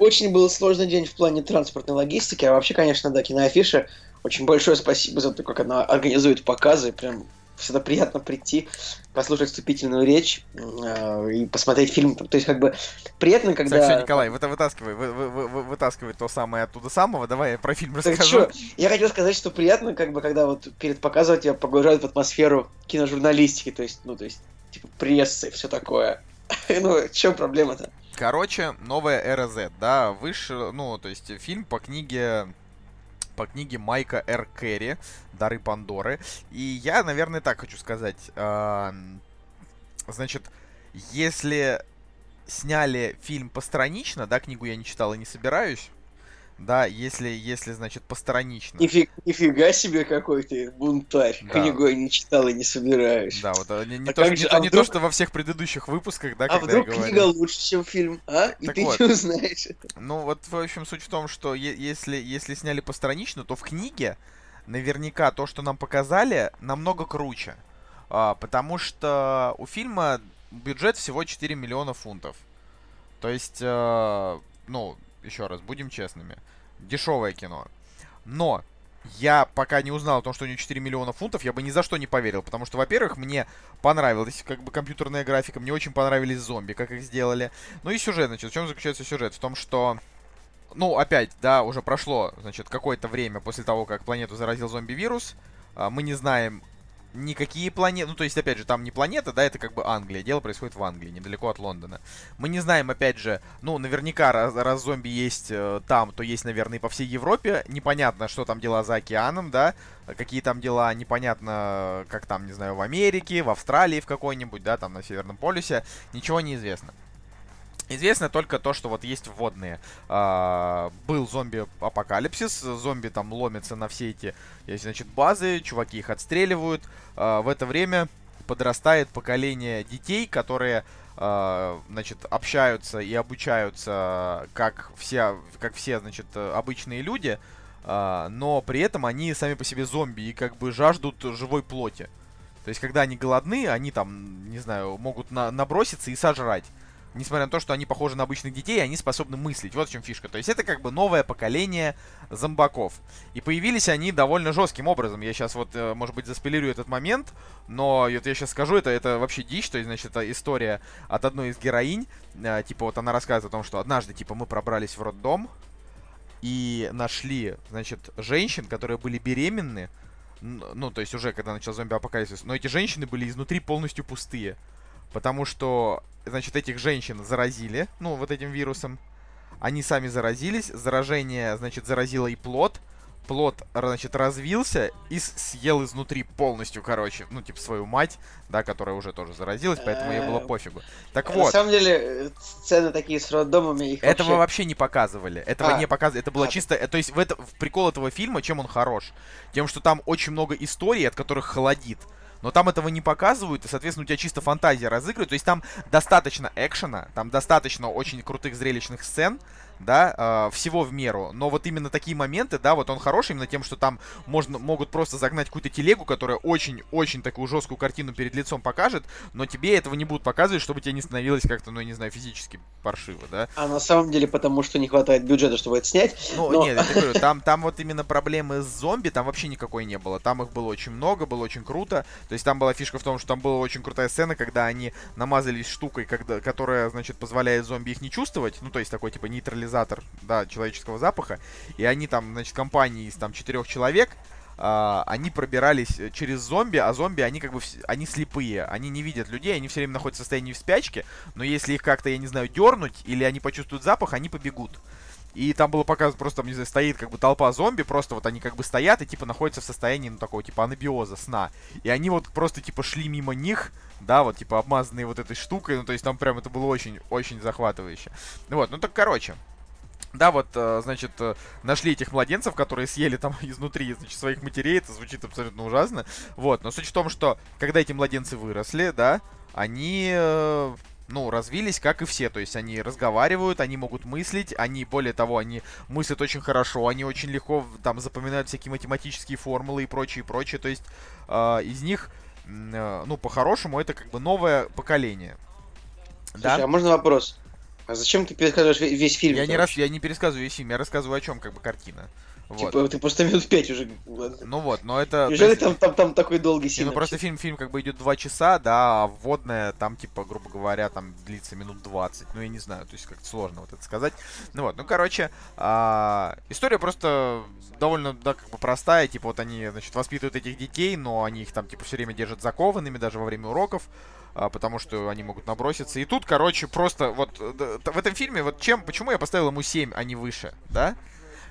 очень был сложный день в плане транспортной логистики. А вообще, конечно, да, киноафиша. Очень большое спасибо за то, как она организует показы. Прям всегда приятно прийти, послушать вступительную речь э, и посмотреть фильм. То есть, как бы, приятно, когда... Так, все, Николай, вы, вытаскивай, вы, вы, вы, вытаскивай то самое оттуда самого, давай я про фильм Так расскажу. чё, я хотел сказать, что приятно, как бы, когда вот перед показом тебя погружают в атмосферу киножурналистики, то есть, ну, то есть, типа, прессы, все такое. Ну, в чем проблема-то? Короче, новая Эра Z, да, вышел, ну, то есть фильм по книге по книге Майка Р. Керри «Дары Пандоры». И я, наверное, так хочу сказать. Значит, если сняли фильм постранично, да, книгу я не читал и не собираюсь, да, если, если, значит, постранично. Нифи- нифига себе какой ты бунтарь. Да. Книгу я не читал и не собираюсь. Да, вот а, не, не А то, как не же- то- а не вдруг- то, что во всех предыдущих выпусках, да, а когда вдруг я говорил. книга лучше, чем фильм, а? И Так ты вот. не узнаешь. Ну, вот, в общем, суть в том, что если, если сняли постранично, то в книге наверняка то, что нам показали, намного круче. А, потому что у фильма бюджет всего 4 миллиона фунтов. То есть, э, ну, еще раз, будем честными. Дешевое кино. Но я пока не узнал о том, что у него 4 миллиона фунтов, я бы ни за что не поверил. Потому что, во-первых, мне понравилась как бы компьютерная графика, мне очень понравились зомби, как их сделали. Ну и сюжет, значит, в чем заключается сюжет? В том, что ну, опять, да, уже прошло, значит, какое-то время после того, как планету заразил зомби-вирус. А, Мы не знаем никакие планеты, ну, то есть, опять же, там не планета, да, это как бы Англия, дело происходит в Англии, недалеко от Лондона. Мы не знаем, опять же, ну, наверняка, раз, раз зомби есть э, там, то есть, наверное, и по всей Европе. Непонятно, что там дела за океаном, да, какие там дела, непонятно, как там, не знаю, в Америке, в Австралии в какой-нибудь, да, там на Северном полюсе, ничего не известно. Известно только то, что вот есть вводные. А, был зомби-апокалипсис, зомби там ломятся на все эти, значит, базы, чуваки их отстреливают. А, в это время подрастает поколение детей, которые, а, значит, общаются и обучаются как все, как все, значит, обычные люди, а, но при этом они сами по себе зомби и как бы жаждут живой плоти. То есть, когда они голодны, они там, не знаю, могут на- наброситься и сожрать несмотря на то, что они похожи на обычных детей, они способны мыслить. Вот в чем фишка. То есть это как бы новое поколение зомбаков. И появились они довольно жестким образом. Я сейчас вот, э, может быть, заспойлерю этот момент, но вот я сейчас скажу, это, это вообще дичь. То есть, значит, это история от одной из героинь. Э, Типа вот она рассказывает о том, что однажды, типа, мы пробрались в роддом и нашли, значит, женщин, которые были беременны. Ну, то есть уже когда начал зомби-апокалипсис. Но эти женщины были изнутри полностью пустые. Потому что, значит, этих женщин заразили, ну, вот этим вирусом. Они сами заразились. Заражение, значит, заразило и плод. Плод, значит, развился и съел изнутри полностью, короче, ну, типа, свою мать, да, которая уже тоже заразилась, поэтому ей было Э, пофигу. Так На вот, самом деле, э, сцены такие с роддомами, их этого вообще... не показывали. Этого А. не показывали. Это было чисто. э, То есть в прикол этого фильма, чем он хорош? Тем, что там очень много историй, от которых холодит. Но там этого не показывают, и, соответственно, у тебя чисто фантазия разыгрывает. То есть там достаточно экшена, там достаточно очень крутых зрелищных сцен, да, э, всего в меру. Но вот именно такие моменты, да, вот он хороший именно тем, что там можно, могут просто загнать какую-то телегу, которая очень-очень такую жесткую картину перед лицом покажет, но тебе этого не будут показывать, чтобы тебе не становилось как-то, ну, я не знаю, физически паршиво, да. А на самом деле потому, что не хватает бюджета, чтобы это снять. Ну, Но- нет, я говорю, там, там вот именно проблемы с зомби, там вообще никакой не было. Там их было очень много, было очень круто. То есть там была фишка в том, что там была очень крутая сцена, когда они намазались штукой, когда, которая, значит, позволяет зомби их не чувствовать. Ну, то есть такой, типа, нейтрализатор, да, человеческого запаха. И они там, значит, компании из там четырех человек, а, они пробирались э, через зомби, а зомби, они как бы, они слепые, они не видят людей, они все время находятся в состоянии в спячке, но если их как-то, я не знаю, дернуть, или они почувствуют запах, они побегут. и там было показано просто, не знаю, стоит как бы толпа зомби, просто вот они как бы стоят и типа находятся в состоянии, ну, такого типа анабиоза, сна. И они вот просто типа шли мимо них, да, вот типа обмазанные вот этой штукой, ну, то есть там прям это было очень-очень захватывающе. Вот, ну так, короче, да, вот, э, значит, э, нашли этих младенцев, которые съели там изнутри, значит, своих матерей, это звучит абсолютно ужасно. Вот, но суть в том, что когда эти младенцы выросли, да, они э, ну, развились, как и все. То есть они разговаривают, они могут мыслить, они, более того, они мыслят очень хорошо, они очень легко там запоминают всякие математические формулы и прочее, прочее. То есть э, из них, э, ну, по-хорошему, это как бы новое поколение. Слушай, да? а можно вопрос? А зачем ты пересказываешь весь фильм? Я не, раз, я не пересказываю весь фильм, я рассказываю о чем как бы картина. Вот. Типа, ты просто минут пять уже. Ну вот, но это... Неужели есть... там, там, там такой долгий фильм? Ну просто фильм, фильм как бы идет два часа, да, а вводная там, типа, грубо говоря, там длится минут 20. Ну, я не знаю, то есть как-то сложно вот это сказать. Ну вот, ну, короче, а, история просто довольно, да, как бы простая. Типа, вот они, значит, воспитывают этих детей, но они их там, типа, все время держат закованными, даже во время уроков потому что они могут наброситься. И тут, короче, просто вот в этом фильме, вот чем, почему я поставил ему 7, а не выше, да?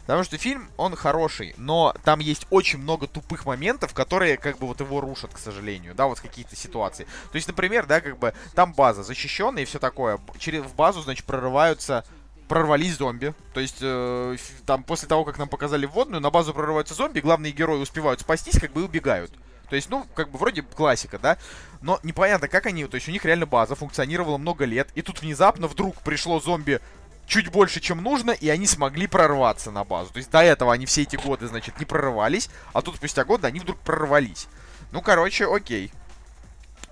Потому что фильм, он хороший, но там есть очень много тупых моментов, которые как бы вот его рушат, к сожалению, да, вот какие-то ситуации. То есть, например, да, как бы там база защищенная и все такое. Через в базу, значит, прорываются прорвались зомби. То есть, э, там, после того, как нам показали вводную, на базу прорываются зомби, главные герои успевают спастись, как бы и убегают. То есть, ну, как бы вроде классика, да? Но непонятно, как они, то есть у них реально база функционировала много лет, и тут внезапно вдруг пришло зомби чуть больше, чем нужно, и они смогли прорваться на базу. То есть до этого они все эти годы, значит, не прорывались, а тут спустя годы они вдруг прорвались. Ну, короче, окей.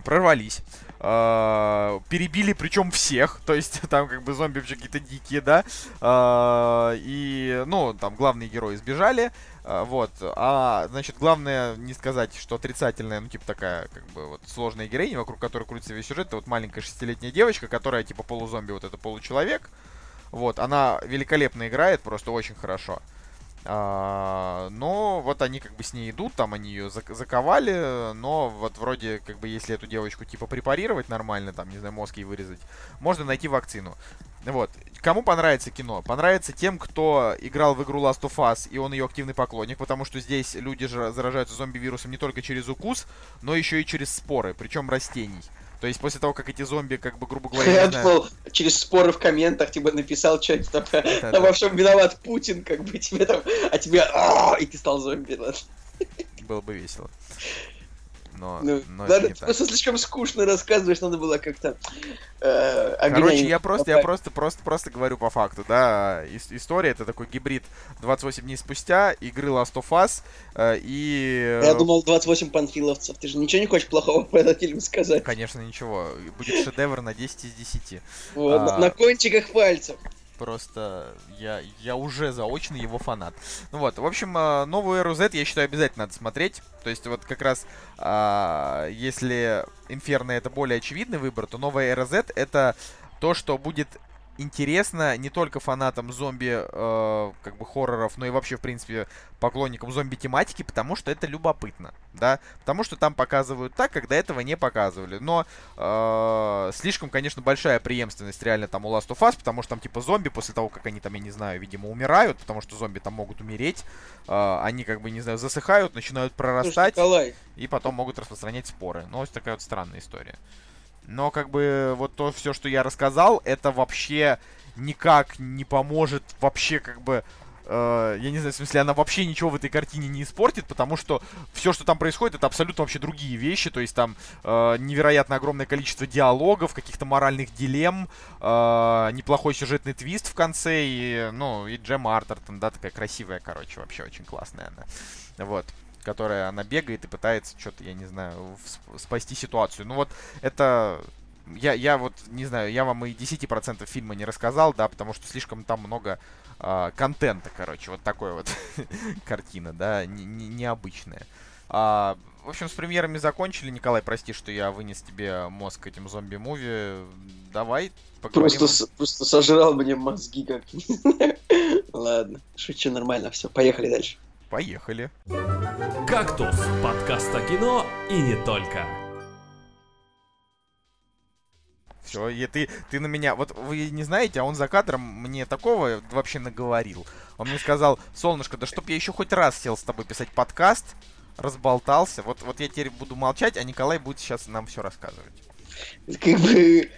Прорвались. Uh, перебили причем всех, то есть там как бы зомби вообще какие-то дикие, да, uh, и, ну, там главные герои сбежали, вот, а, значит, главное не сказать, что отрицательная, ну, типа такая, как бы, вот, сложная героиня, вокруг которой крутится весь сюжет, это вот маленькая шестилетняя девочка, которая, типа, полузомби, вот это получеловек, вот, она великолепно играет, просто очень хорошо. А, но вот они как бы с ней идут, там они ее заковали, но вот вроде как бы если эту девочку типа препарировать нормально, там, не знаю, мозг ей вырезать, можно найти вакцину. Вот. Кому понравится кино? Понравится тем, кто играл в игру Last of Us, и он ее активный поклонник, потому что здесь люди же заражаются зомби-вирусом не только через укус, но еще и через споры, причем растений. То есть после того, как эти зомби, как бы, грубо говоря... Я думал, через споры в комментах тебе написал что-нибудь там, там во всем виноват Путин, как бы тебе там, а тебе, и ты стал зомби. Было бы весело но, ну, но надо, это просто слишком скучно рассказываешь, надо было как-то э, Короче, я просто, я просто, просто, просто говорю по факту, да, история это такой гибрид 28 дней спустя, игры Last of Us э, и... Я думал 28 панфиловцев, ты же ничего не хочешь плохого про этот фильм сказать? Конечно, ничего, будет шедевр на 10 из 10. Вот, а... на кончиках пальцев просто я, я уже заочно его фанат. Ну вот, в общем, а, новую эру Z я считаю обязательно надо смотреть. То есть вот как раз, а, если Инферно это более очевидный выбор, то новая эра Z это то, что будет интересно не только фанатам зомби, э, как бы хорроров, но и вообще, в принципе, поклонникам зомби-тематики, потому что это любопытно, да, потому что там показывают так, до этого не показывали, но э, слишком, конечно, большая преемственность реально там у Last of Us, потому что там типа зомби после того, как они там, я не знаю, видимо, умирают, потому что зомби там могут умереть, э, они как бы, не знаю, засыхают, начинают прорастать, Слушай, и потом могут распространять споры, ну, вот такая вот странная история. Но как бы вот то все, что я рассказал, это вообще никак не поможет вообще как бы э, я не знаю, в смысле, она вообще ничего в этой картине не испортит, потому что все, что там происходит, это абсолютно вообще другие вещи. То есть там э, невероятно огромное количество диалогов, каких-то моральных дилемм, э, неплохой сюжетный твист в конце, и, ну, и Джем Артертон, да, такая красивая, короче, вообще очень классная она. Вот которая она бегает и пытается что-то, я не знаю, спасти ситуацию. Ну вот это я, я вот, не знаю, я вам и 10% фильма не рассказал, да, потому что слишком там много э, контента, короче, вот такой вот картина, да, не, не, необычная. А, в общем, с премьерами закончили. Николай, прости, что я вынес тебе мозг этим зомби-муви. Давай поговорим. Просто, просто сожрал мне мозги как Ладно, шучу нормально, все, поехали дальше. Поехали. «Кактус» — подкаст о кино и не только. Все, и ты, ты на меня... Вот вы не знаете, а он за кадром мне такого вообще наговорил. Он мне сказал, солнышко, да чтоб я еще хоть раз сел с тобой писать подкаст, разболтался. Вот, вот я теперь буду молчать, а Николай будет сейчас нам все рассказывать. Как бы...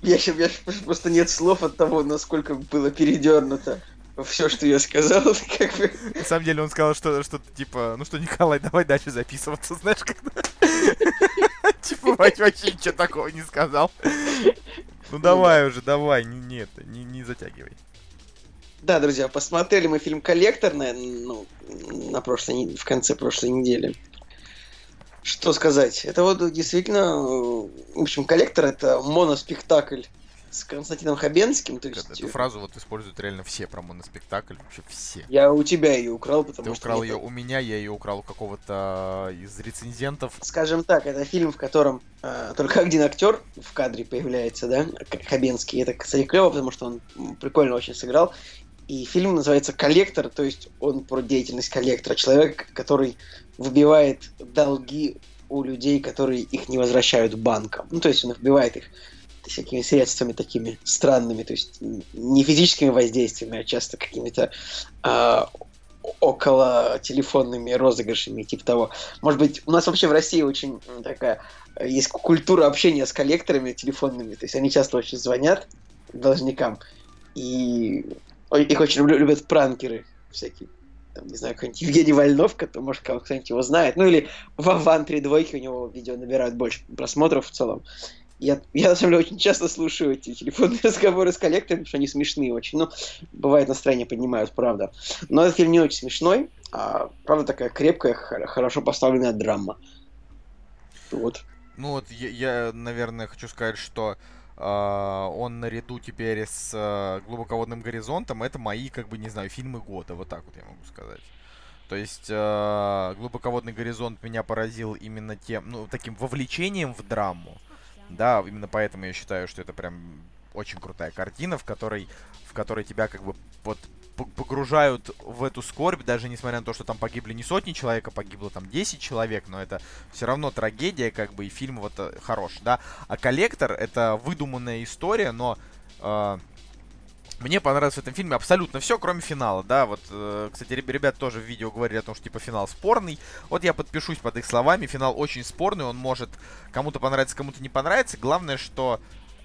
Я сейчас, я просто нет слов от того, насколько было передернуто все, что я сказал, как бы... На самом деле он сказал, что что типа, ну что, Николай, давай дальше записываться, знаешь, когда... Типа, вообще ничего такого не сказал. Ну давай уже, давай, не, нет, не, не затягивай. Да, друзья, посмотрели мы фильм «Коллектор» на, ну, на прошлой, в конце прошлой недели. Что сказать? Это вот действительно, в общем, «Коллектор» — это моноспектакль с Константином Хабенским. То есть... Эту фразу вот используют реально все про моноспектакль, вообще все. Я у тебя ее украл, потому Ты что... украл ее у меня, я ее украл у какого-то из рецензентов. Скажем так, это фильм, в котором э, только один актер в кадре появляется, да, Хабенский. Это, кстати, клево, потому что он прикольно очень сыграл. И фильм называется «Коллектор», то есть он про деятельность коллектора. Человек, который выбивает долги у людей, которые их не возвращают банкам. Ну, то есть он вбивает их всякими средствами такими странными, то есть не физическими воздействиями, а часто какими-то э, около телефонными розыгрышами, типа того. Может быть, у нас вообще в России очень такая есть культура общения с коллекторами телефонными, то есть они часто очень звонят должникам, и их очень любят пранкеры всякие. Там, не знаю, какой-нибудь Евгений Вольнов, то, может, кто-нибудь его знает. Ну, или Вован три двойки, у него видео набирают больше просмотров в целом. Я, я, на самом деле, очень часто слушаю эти телефонные разговоры с коллекторами, потому что они смешные очень. Ну, бывает, настроение поднимают, правда. Но этот фильм не очень смешной, а правда такая крепкая, хорошо поставленная драма. Вот. Ну вот, я, я наверное, хочу сказать, что э, он наряду теперь с э, глубоководным горизонтом, это мои, как бы, не знаю, фильмы года, вот так вот я могу сказать. То есть э, глубоководный горизонт меня поразил именно тем, ну, таким вовлечением в драму. Да, именно поэтому я считаю, что это прям очень крутая картина, в которой, в которой тебя как бы вот погружают в эту скорбь, даже несмотря на то, что там погибли не сотни человек, а погибло там 10 человек, но это все равно трагедия, как бы, и фильм вот э, хорош, да. А «Коллектор» — это выдуманная история, но э, мне понравилось в этом фильме абсолютно все, кроме финала, да, вот, э, кстати, ребят тоже в видео говорили о том, что, типа, финал спорный, вот я подпишусь под их словами, финал очень спорный, он может кому-то понравиться, кому-то не понравится, главное, что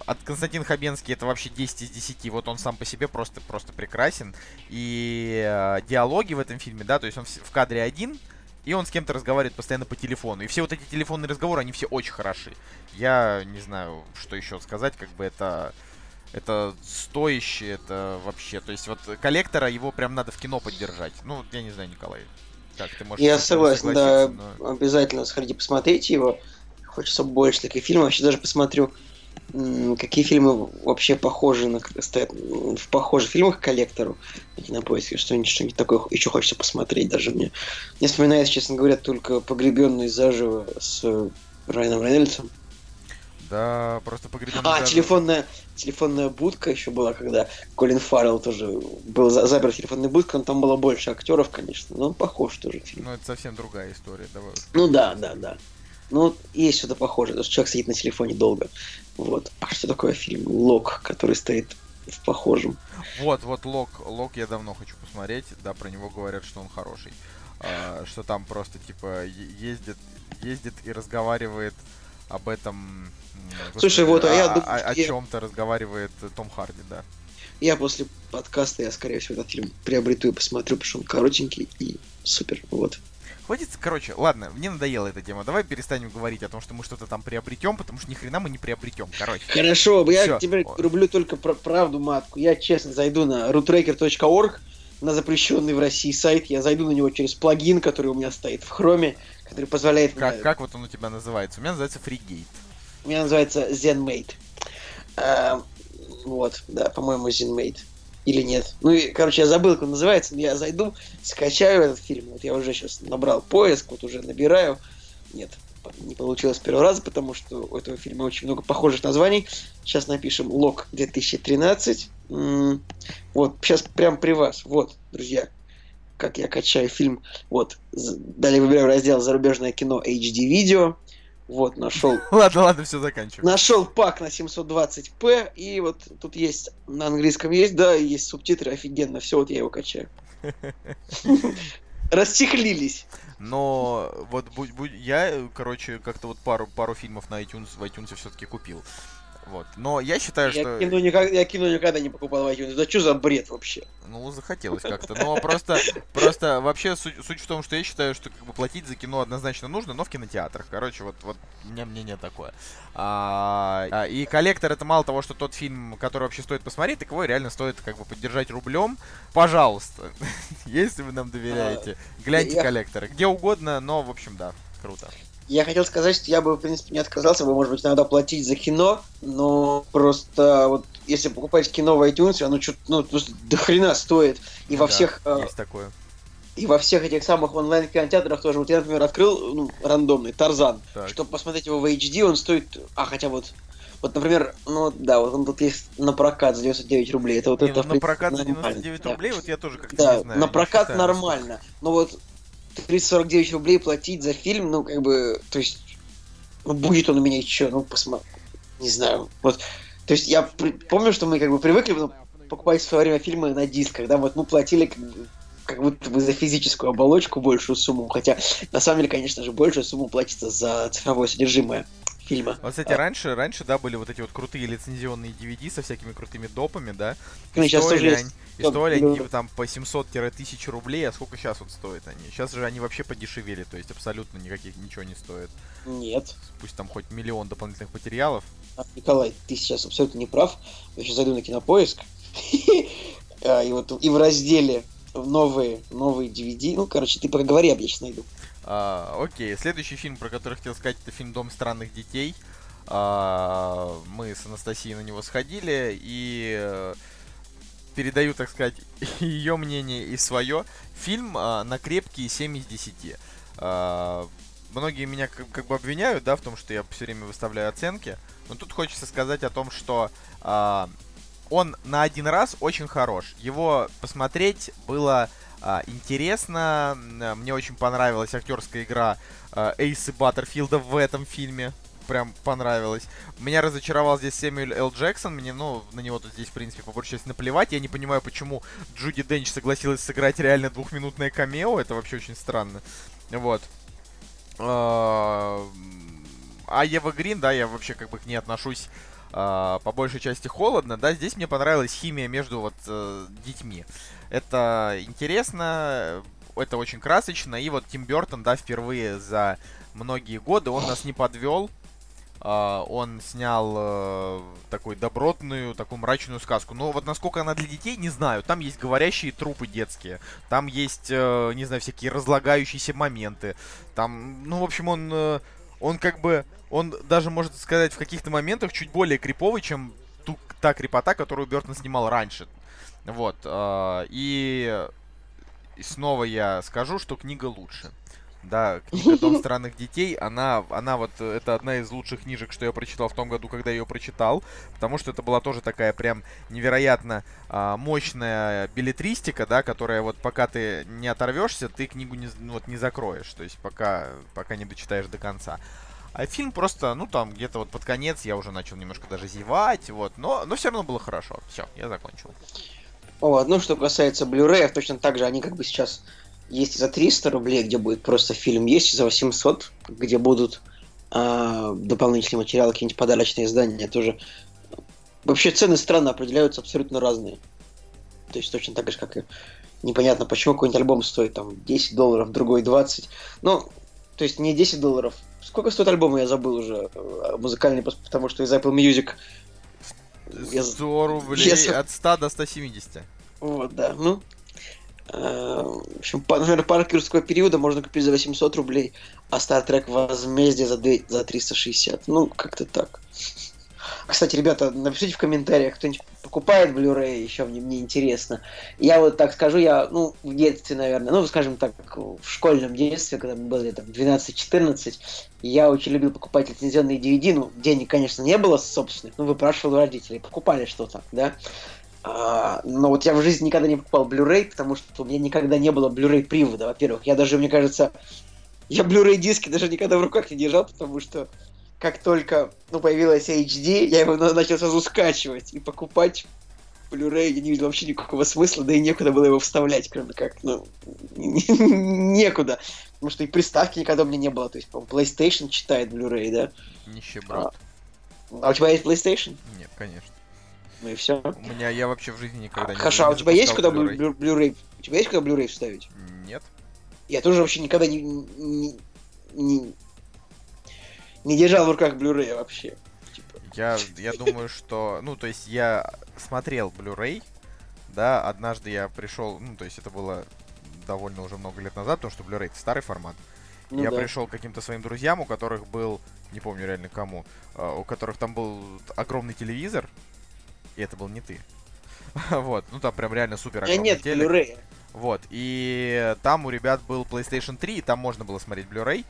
от Константина Хабенский это вообще 10 из 10, вот он сам по себе просто, просто прекрасен, и э, диалоги в этом фильме, да, то есть он в, в кадре один, и он с кем-то разговаривает постоянно по телефону. И все вот эти телефонные разговоры, они все очень хороши. Я не знаю, что еще сказать, как бы это это стоящее, это вообще. То есть вот коллектора его прям надо в кино поддержать. Ну, я не знаю, Николай. Как ты можешь Я согласен, да, но... обязательно сходите посмотрите его. Хочется больше таких фильмов. Вообще даже посмотрю, какие фильмы вообще похожи на стоят в похожих фильмах к коллектору на поиске что-нибудь что-нибудь такое еще хочется посмотреть даже мне не вспоминается честно говоря только погребенный заживо с Райаном Рейнольдсом да, просто погребенный А, заживо. телефонная, телефонная будка еще была, когда Колин Фаррелл тоже был заперт в телефонной будке, но там было больше актеров, конечно, но он похож тоже фильм. Ну, это совсем другая история, давай. Ну да, да, да. Ну, есть что-то похожее, потому что человек сидит на телефоне долго. Вот. А что такое фильм? Лок, который стоит в похожем. Вот, вот Лок, Лок я давно хочу посмотреть, да, про него говорят, что он хороший. А, что там просто, типа, ездит, ездит и разговаривает об этом Господи, Слушай, вот, а, я думаю, о, о чем-то разговаривает Том Харди, да. Я после подкаста, я, скорее всего, этот фильм приобрету и посмотрю, потому что он коротенький и супер, вот. Хватит, короче, ладно, мне надоела эта тема. Давай перестанем говорить о том, что мы что-то там приобретем, потому что ни хрена мы не приобретем, короче. Хорошо, я Всё. теперь рублю только про правду матку. Я честно зайду на roottracker.org, на запрещенный в России сайт. Я зайду на него через плагин, который у меня стоит в хроме, который позволяет как, мне... Как вот он у тебя называется? У меня называется FreeGate. У меня называется ZenMate. А, вот, да, по-моему, ZenMate. Или нет. Ну, и, короче, я забыл, как он называется, но я зайду, скачаю этот фильм. Вот я уже сейчас набрал поиск, вот уже набираю. Нет, не получилось с первого раза, потому что у этого фильма очень много похожих названий. Сейчас напишем Лок 2013. М-м- вот, сейчас прям при вас. Вот, друзья, как я качаю фильм. Вот, далее выбираю раздел «Зарубежное кино HD видео». Вот, нашел. Ладно, ладно, все заканчиваем. Нашел пак на 720p, и вот тут есть, на английском есть, да, есть субтитры, офигенно, все, вот я его качаю. Расчехлились. Но вот будь, будь, я, короче, как-то вот пару, пару фильмов на iTunes, в iTunes все-таки купил. Вот. Но я считаю, Я что... кино, никак- я кино никогда не покупал в iTunes. Да что за бред вообще? Ну, захотелось как-то. Но просто, просто вообще суть, суть в том, что я считаю, что как бы платить за кино однозначно нужно, но в кинотеатрах. Короче, вот, вот у меня мнение такое. А, а, и коллектор это мало того, что тот фильм, который вообще стоит посмотреть, так его реально стоит как бы поддержать рублем. Пожалуйста, если вы нам доверяете, гляньте коллекторы. Где угодно, но, в общем, да, круто. Я хотел сказать, что я бы, в принципе, не отказался бы, может быть, иногда платить за кино, но просто вот если покупать кино в iTunes, оно что-то, ну, просто до хрена стоит. И во Да, всех, э, Есть такое. и во всех этих самых онлайн-кинотеатрах тоже. Вот я, например, открыл, ну, рандомный, Тарзан. Так. Чтобы посмотреть его в HD, он стоит... А, хотя вот... Вот, например, ну да, вот он тут есть на прокат за 99 рублей. Это вот Не, это, ну, на прокат за нормально, 99 да. рублей, вот я тоже как-то Да, не знаю. на прокат считаю, нормально. Но вот 349 рублей платить за фильм, ну, как бы, то есть, ну, будет он у меня еще, ну, посмотри, не знаю. Вот, то есть, я при- помню, что мы, как бы, привыкли ну, покупать в свое время фильмы на дисках, да, вот мы платили, как, бы, как будто бы за физическую оболочку большую сумму, хотя, на самом деле, конечно же, большую сумму платится за цифровое содержимое фильма. Вот, кстати, А. раньше, раньше, да, были вот эти вот крутые лицензионные DVD со всякими крутыми допами, да. Ну, И сейчас тоже они, есть и стоили они там по 700-1000 рублей, а сколько сейчас вот стоят они? Сейчас же они вообще подешевели, то есть абсолютно никаких ничего не стоит. Нет. Пусть там хоть миллион дополнительных материалов. А, Николай, ты сейчас абсолютно не прав. Я сейчас зайду на кинопоиск. А, И вот и в разделе новые, новые DVD. Ну, короче, ты поговори, я сейчас найду. А, окей, следующий фильм, про который хотел сказать, это фильм «Дом странных детей». А, мы с Анастасией на него сходили, и э, передаю, так сказать, ее мнение и свое. Фильм а, на крепкие 7 из 10. А, многие меня как, как бы обвиняют, да, в том, что я все время выставляю оценки. Но тут хочется сказать о том, что а, он на один раз очень хорош. Его посмотреть было интересно. М, Мне очень понравилась актерская игра а, Эйса Баттерфилда в этом фильме. Прям понравилось. Меня разочаровал здесь Сэмюэль Л. Джексон. Мне, ну, на него тут здесь, в принципе, по большей части наплевать. Я не понимаю, почему Джуди Денч согласилась сыграть реально двухминутное камео. Это вообще очень странно. Вот. А а Ева Грин, да, я вообще как бы к ней отношусь а, по большей части холодно, да, здесь мне понравилась химия между вот э, детьми. Это интересно, это очень красочно, и вот Тим Бертон, да, впервые за многие годы он нас не подвел. А, он снял э, такую добротную, такую мрачную сказку. Но вот насколько она для детей, не знаю. Там есть говорящие трупы детские. Там есть, э, не знаю, всякие разлагающиеся моменты. Там, ну, в общем, он, э, он как бы, он даже, можно сказать, в каких-то моментах чуть более криповый, чем ту, та крепота, которую Бертон снимал раньше. Вот. э, и снова я скажу, что книга лучше. Да, книга «Дом странных детей», она, она вот, это одна из лучших книжек, что я прочитал в том году, когда я ее прочитал, потому что это была тоже такая прям невероятно а, мощная билетристика, да, которая вот пока ты не оторвешься, ты книгу не, ну, вот, не закроешь, то есть пока, пока не дочитаешь до конца. А фильм просто, ну там, где-то вот под конец я уже начал немножко даже зевать, вот, но, но все равно было хорошо. Все, я закончил. Вот, ну, что касается Blu-ray, точно так же они как бы сейчас есть за 300 рублей, где будет просто фильм, есть за 800, где будут а, дополнительные материалы, какие-нибудь подарочные издания тоже. Вообще цены странно определяются абсолютно разные. То есть точно так же, как и непонятно, почему какой-нибудь альбом стоит там 10 долларов, другой 20. Ну, то есть не 10 долларов. Сколько стоит альбом, я забыл уже, э, музыкальный, потому что из Apple Music Я з- 100 рублей с- от 100 до 170. Вот, да. Ну, э, в общем, по, например, парк юрского периода можно купить за 800 рублей, а Star Trek Возмездие за, две- за 360. Ну, как-то так. Кстати, ребята, напишите в комментариях, кто-нибудь покупает Blu-ray, еще мне, мне интересно. Я вот так скажу, я, ну, в детстве, наверное, ну, скажем так, в школьном детстве, когда мы были там 12-14, я очень любил покупать лицензионные DVD, ну, денег, конечно, не было собственных, но выпрашивал у родителей, покупали что-то, да. А, но вот я в жизни никогда не покупал Blu-ray, потому что у меня никогда не было Blu-ray привода, во-первых. Я даже, мне кажется, Я Blu-ray диски даже никогда в руках не держал, потому что как только ну, появилась HD, я его на- начал сразу скачивать и покупать Blu-ray я не видел вообще никакого смысла, да и некуда было его вставлять, кроме как, ну, некуда. Потому что и приставки никогда у меня не было. То есть, по PlayStation читает Blu-ray, да? Нищеброд. А у тебя есть PlayStation? Нет, конечно. Ну и все. У меня я вообще в жизни никогда не Хорошо, а у тебя есть куда Blu-. Blu- Blu-ray? У тебя есть куда Blu-ray вставить? Нет. Я тоже вообще никогда не, не, не, не держал в руках Blu-ray вообще. Типа. Я, я думаю, что... Ну, то есть я смотрел Blu-ray, да, однажды я пришел... Ну, то есть это было довольно уже много лет назад, потому что Blu-ray это старый формат. Ну я да. пришел к каким-то своим друзьям, у которых был, не помню реально кому, а, у которых там был огромный телевизор, и это был не ты. Вот, ну там прям реально супер огромный нет телек. Blu-ray. Вот, и там у ребят был PlayStation 3, и там можно было смотреть Blu-ray.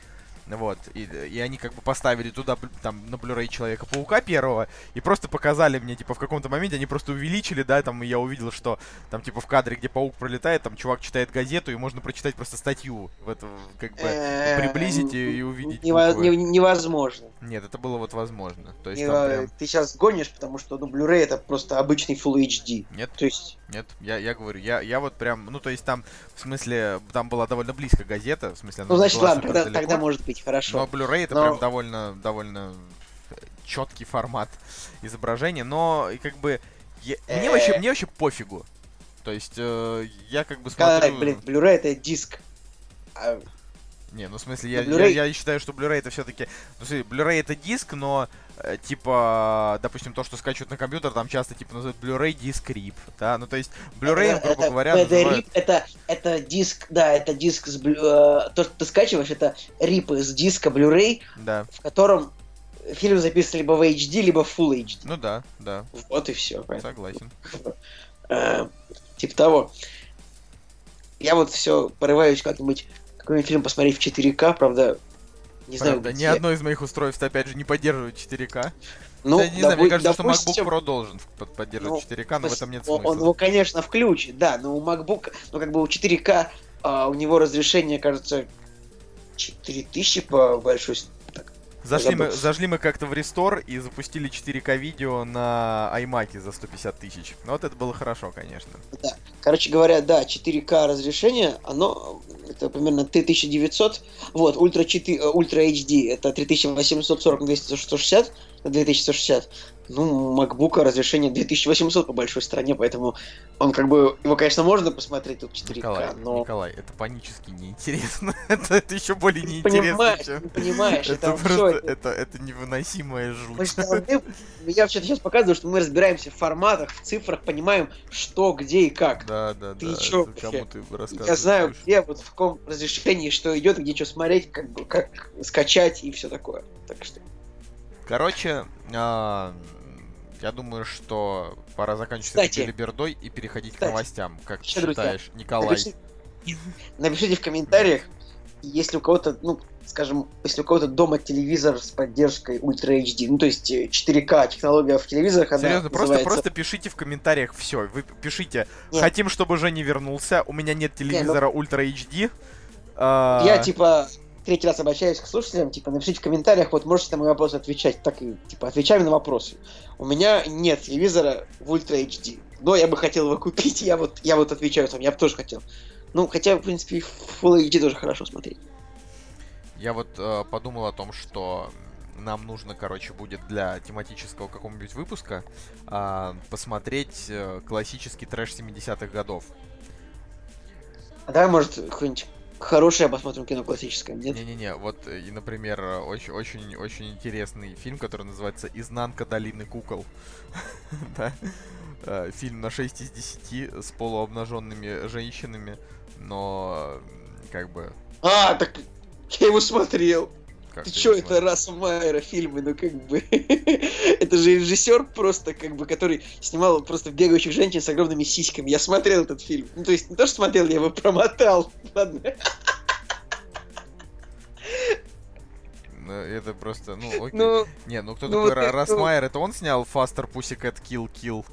Вот, и, и они как бы поставили туда, там, на Blu-ray Человека-паука первого, и просто показали мне, типа, в каком-то моменте, они просто увеличили, да, там, и я увидел, что там, типа, в кадре, где паук пролетает, там чувак читает газету, и можно прочитать просто статью, в это, как бы, Э, приблизить и, и увидеть невозможно. Нет, это было вот возможно. То есть Не- там прям... Ты сейчас гонишь, потому что ну, Blu-ray это просто обычный Full HD. Нет, То есть, нет, я, я говорю, я, я вот прям, ну, то есть там, в смысле, там была довольно близко газета, в смысле, ну значит, ладно, тогда, далеко. тогда может быть хорошо. Но Blu-ray это Но- прям довольно, довольно четкий формат изображения, но как бы я- мне Э. вообще, мне вообще пофигу. То есть э, я как бы Когда, смотрю. блин, Blu-ray это диск. Не, ну в смысле, я, я, я считаю, что Blu-ray это все-таки. Ну, смотри, Blu-ray это диск, но э, типа, допустим, то, что скачивают на компьютер, там часто типа называют Blu-ray диск RIP, да, ну то есть Blu-ray, это- грубо это- говоря, это, называют- RIP, это, это диск, да, это диск с блю- э, то, что ты скачиваешь, это рип из диска Blu-ray, Да, в котором фильм записан либо в HD, либо в Full HD. ну да, да, Вот и все. согласен. типа того. Я вот все порываюсь как-нибудь какой-нибудь фильм посмотреть в 4К, правда, не знаю, Правда, ни одно из моих устройств, опять же, не поддерживает 4К. Ну, Кстати, не знаю, мне допу- кажется, что допустим, MacBook Pro должен под- поддерживать Ну, 4К, но в то этом нет есть он- Он смысла. его, конечно, включит, да, но у MacBook, ну, как бы у 4К, а, у него разрешение, кажется, 4000 по большой... Зашли мы, зашли мы как-то в рестор и запустили 4К видео на iMac за 150 тысяч. Ну вот это было хорошо, конечно. Короче говоря, да, 4К разрешение, оно, это примерно 3900, вот, Ультра 4, э, Ultra HD, это 3840 на 2160, на 2160, ну, MacBook разрешение 2800 по большой стороне, поэтому он как бы, его, конечно, можно посмотреть тут 4К, Николай, но... Николай, это панически неинтересно. это, это еще более неинтересно, Понимаешь, чем... понимаешь, Это это, просто, это- это, это невыносимая жуть. должны- Я вообще сейчас показываю, что мы разбираемся в форматах, в цифрах, понимаем, что, где и как. Да, да, Ты да. чё? Кому ты рассказываешь? Я знаю, где, вот в каком разрешении, что идет, где что смотреть, как бы, как скачать и все такое. Так что. Короче, а, я думаю, что пора заканчивать с этой Кстати. белибердой и переходить к Кстати. новостям. Как ты Ещё, друзья, считаешь, Николай? Напишите, напишите в комментариях, если у кого-то, ну, скажем, если у кого-то дома телевизор с поддержкой Ultra HD, ну, то есть э, 4К технология в телевизорах, она Серьезно, просто, называется... просто пишите в комментариях все. Вы пишите, Нет. хотим, чтобы Женя вернулся. У меня нет телевизора Ultra HD. А, ну, Я, типа, третий раз обращаюсь к слушателям, типа, напишите в комментариях, вот можете на мои вопросы отвечать, так и, типа, отвечаем на вопросы. У меня нет телевизора в Ultra HD, но я бы хотел его купить, я вот, я вот отвечаю там, я бы тоже хотел. Ну, хотя, в принципе, Full HD тоже хорошо смотреть. Я вот э, подумал о том, что нам нужно, короче, будет для тематического какого-нибудь выпуска а, посмотреть э, классический трэш 70-х годов. А давай, может, какое-нибудь хорошее посмотрим кино классическое, нет? Не-не-не, вот, э, и, например, очень-очень-очень интересный фильм, который называется «Изнанка долины кукол». Да. Э, Фильм на 6 из 10 с полуобнаженными женщинами, но как бы... А, так я его смотрел. Как Ты чё, это? Раса Майера фильмы, ну как бы... это же режиссер просто, как бы, который снимал просто бегающих женщин с огромными сиськами. Я смотрел этот фильм. Ну, то есть, не то, что смотрел, я его промотал. Ладно. Ну, Это просто, ну, окей. Ну, Не, ну кто ну, такой вот Ра- это- Росмайер? Это он снял Faster Pussycat Kill Kill?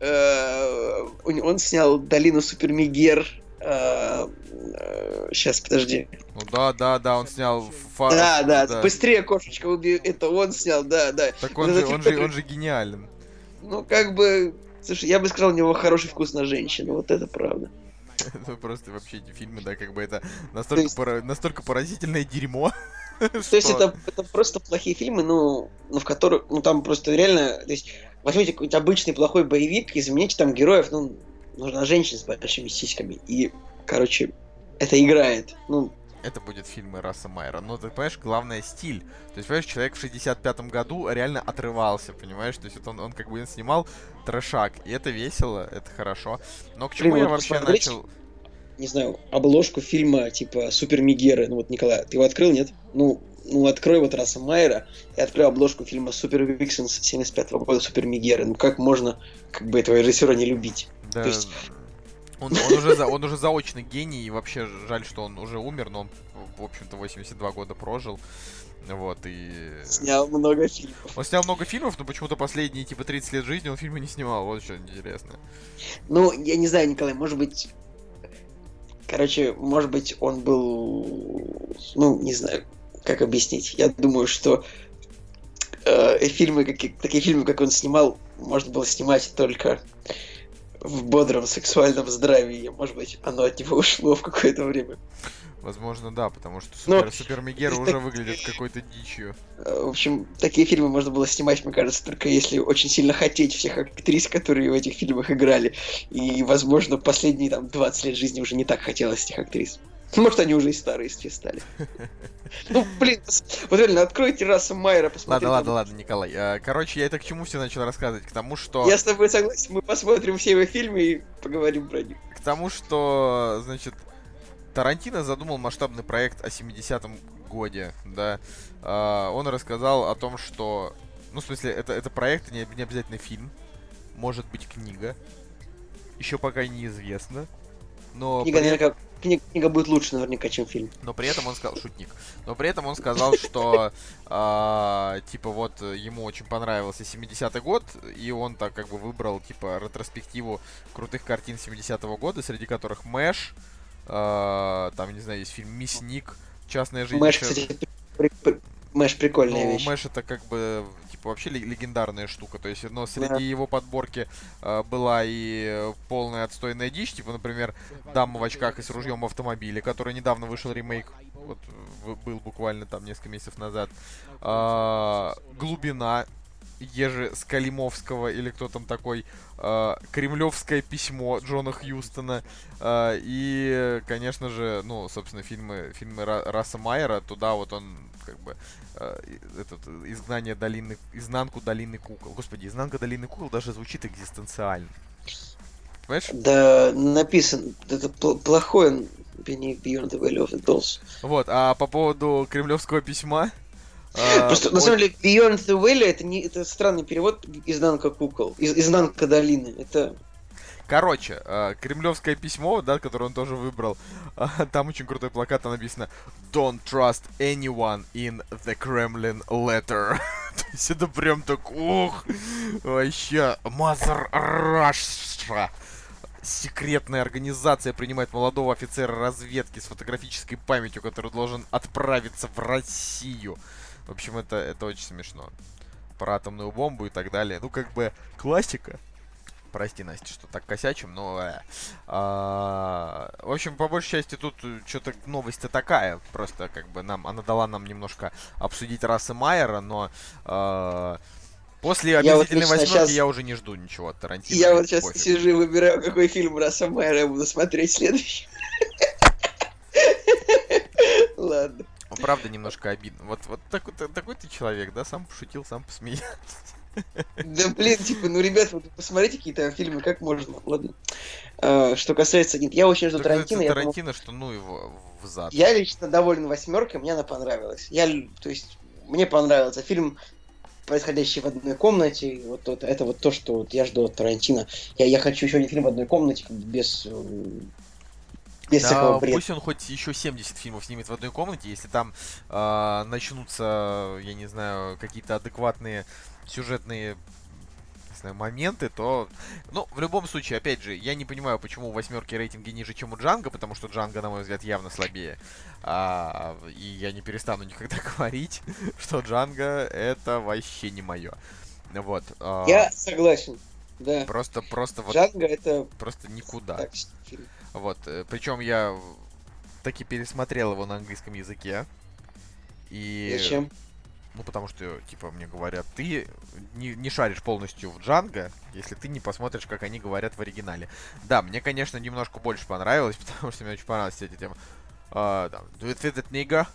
э, он снял Долину Супермегер. Сейчас, подожди. Ну да, да, да, он снял фа... Да, да, быстрее кошечка убью. Это он снял, да, да. Так он, же, он, же, он же гениален. Ну, как бы, слушай, я бы сказал, у него хороший вкус на женщину, вот это правда. Ну, просто вообще эти фильмы, да, как бы это настолько, есть... пора... настолько поразительное дерьмо. То есть это, это просто плохие фильмы, ну, ну, в которых, ну, там просто реально, то есть, возьмите какой-нибудь обычный плохой боевик, измените там героев, ну, нужна женщина с большими сиськами. И, короче, это играет. Ну, это будет фильмы Раса Майера. Но ты понимаешь, главное стиль. То есть, понимаешь, человек в 65-м году реально отрывался, понимаешь? То есть вот он, он как бы снимал трешак. И это весело, это хорошо. Но к чему Блин, я вообще начал... Не знаю, обложку фильма типа Супер Мигеры. Ну вот, Николай, ты его открыл, нет? Ну, ну, открой вот Раса Майера и открой обложку фильма Супер Виксенс 75 -го года Супер Мигеры. Ну как можно как бы этого режиссера не любить? Да, То есть... Он, он, уже за, он уже заочный гений, и вообще жаль, что он уже умер, но он, в общем-то, 82 года прожил. Вот, и... Снял много фильмов. Он снял много фильмов, но почему-то последние, типа, 30 лет жизни он фильмы не снимал. Вот что интересно. Ну, я не знаю, Николай, может быть... Короче, может быть, он был... Ну, не знаю, как объяснить. Я думаю, что э, фильмы, как, такие фильмы, как он снимал, можно было снимать только в бодром сексуальном здравии. Может быть, оно от него ушло в какое-то время. Возможно, да, потому что Супер, Но... Супер Мегера уже так... выглядит какой-то дичью. Э, в общем, такие фильмы можно было снимать, мне кажется, только если очень сильно хотеть всех актрис, которые в этих фильмах играли. И, возможно, последние там 20 лет жизни уже не так хотелось этих актрис. Может, они уже и старые все стали. Ну, блин, вот реально, откройте Раса Майера, посмотрите. Ладно, ладно, ладно, Николай. Э, короче, я это к чему все начал рассказывать? К тому, что... Я с тобой согласен, мы посмотрим все его фильмы и поговорим про них. К тому, что, значит, Тарантино задумал масштабный проект о 70-м годе, да. Э, он рассказал о том, что... Ну, в смысле, это, это проект, не, не обязательно фильм. Может быть, книга. Еще пока неизвестно. Но книга, при... наверняка, книга, книга будет лучше наверняка, чем фильм. Но при этом он сказал, шутник, но при этом он сказал, что э, типа вот ему очень понравился 70-й год, и он так как бы выбрал типа ретроспективу крутых картин 70-го года, среди которых Мэш, э, там, не знаю, есть фильм Мясник, Частная жизнь. Мэш, кстати, при, при, Мэш прикольная ну, вещь. Мэш это как бы типа вообще легендарная штука. То есть, но среди да. его подборки э, была и полная отстойная дичь, типа, например, Дама в очках и с ружьем в автомобиле, который недавно вышел ремейк. Вот был буквально там несколько месяцев назад. Э, глубина Ежи Скалимовского, или кто там такой, э, Кремлевское письмо Джона Хьюстона, э, и, конечно же, ну, собственно, фильмы, фильмы Раса Майера, туда вот он как бы э, этот изгнание долины, изнанку долины кукол. Господи, изнанка долины кукол даже звучит экзистенциально. Понимаешь? Да, написан, это плохое Beyond the Valley of the Dolls. Вот, а по поводу кремлевского письма, а, Просто, на самом деле, Beyond the Valley это, не, это странный перевод изнанка кукол, из, изнанка долины. Это Короче, э, кремлевское письмо, да, которое он тоже выбрал, э, там очень крутой плакат, там написано Don't trust anyone in the Kremlin letter. То есть это прям так, ух, вообще, Mother Russia. Секретная организация принимает молодого офицера разведки с фотографической памятью, который должен отправиться в Россию. В общем, это, это очень смешно. Про атомную бомбу и так далее. Ну, как бы, классика. Прости, Настя, что так косячим, но... Э, а, в общем, по большей части тут что-то новость-то такая. Просто как бы нам... Она дала нам немножко обсудить расы Майера, но... А, После «Омерзительной вот восьмерки» сейчас... я уже не жду ничего от Тарантино. Я вот сейчас пофиг. сижу и выбираю, какой фильм Раса Майера я буду смотреть следующий. Ладно. Правда, немножко обидно. Вот, вот такой, такой ты человек, да? Сам пошутил, сам посмеялся. Да блин, типа, ну, ребят, вот посмотрите какие-то фильмы, как можно, ладно. А, что касается, нет, я очень жду Тарантино. Тарантино, что ну его в зад. Я лично доволен восьмеркой, мне она понравилась. Я, то есть, мне понравился фильм происходящий в одной комнате. Вот это, это вот то, что вот я жду от Тарантино. Я, я хочу еще один фильм в одной комнате, без без да, пусть он хоть еще 70 фильмов снимет в одной комнате, если там э, начнутся, я не знаю, какие-то адекватные сюжетные знаю, моменты, то... Ну, в любом случае, опять же, я не понимаю, почему у восьмерки рейтинги ниже, чем у Джанга, потому что Джанга, на мой взгляд, явно слабее. А, и я не перестану никогда говорить, что Джанга это вообще не мое. Вот. а, Я согласен. Да. Просто, просто вот, Джанго это просто никуда. так. Вот, причем я таки пересмотрел его на английском языке. И... Зачем? Ну, потому что, типа, мне говорят, ты не, не шаришь полностью в Джанго, если ты не посмотришь, как они говорят в оригинале. Да, мне, конечно, немножко больше понравилось, потому что мне очень понравились все эти темы. А, там, Do you fit that nigga?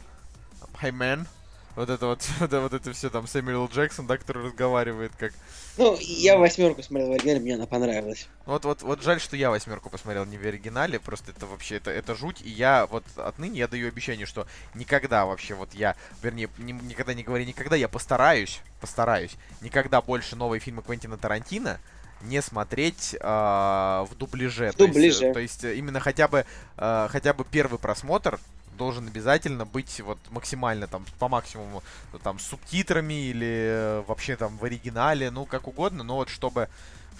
Hey man? Вот это вот, вот, это- вот это все там Сэмюэл Джексон, да, который разговаривает как... Ну, я восьмерку смотрел в оригинале, мне она понравилась. Вот, вот, вот жаль, что я восьмерку посмотрел не в оригинале, просто это вообще, это, это жуть, и я вот отныне я даю обещание, что никогда вообще вот я, вернее, ни- никогда не говори никогда, я постараюсь, постараюсь, никогда больше новые фильмы Квентина Тарантино не смотреть а, в дубляже. В То есть, э, То есть, э, именно хотя бы, а, хотя бы первый просмотр должен обязательно быть вот максимально там по максимуму там с субтитрами или э, вообще там в оригинале, ну как угодно, но вот чтобы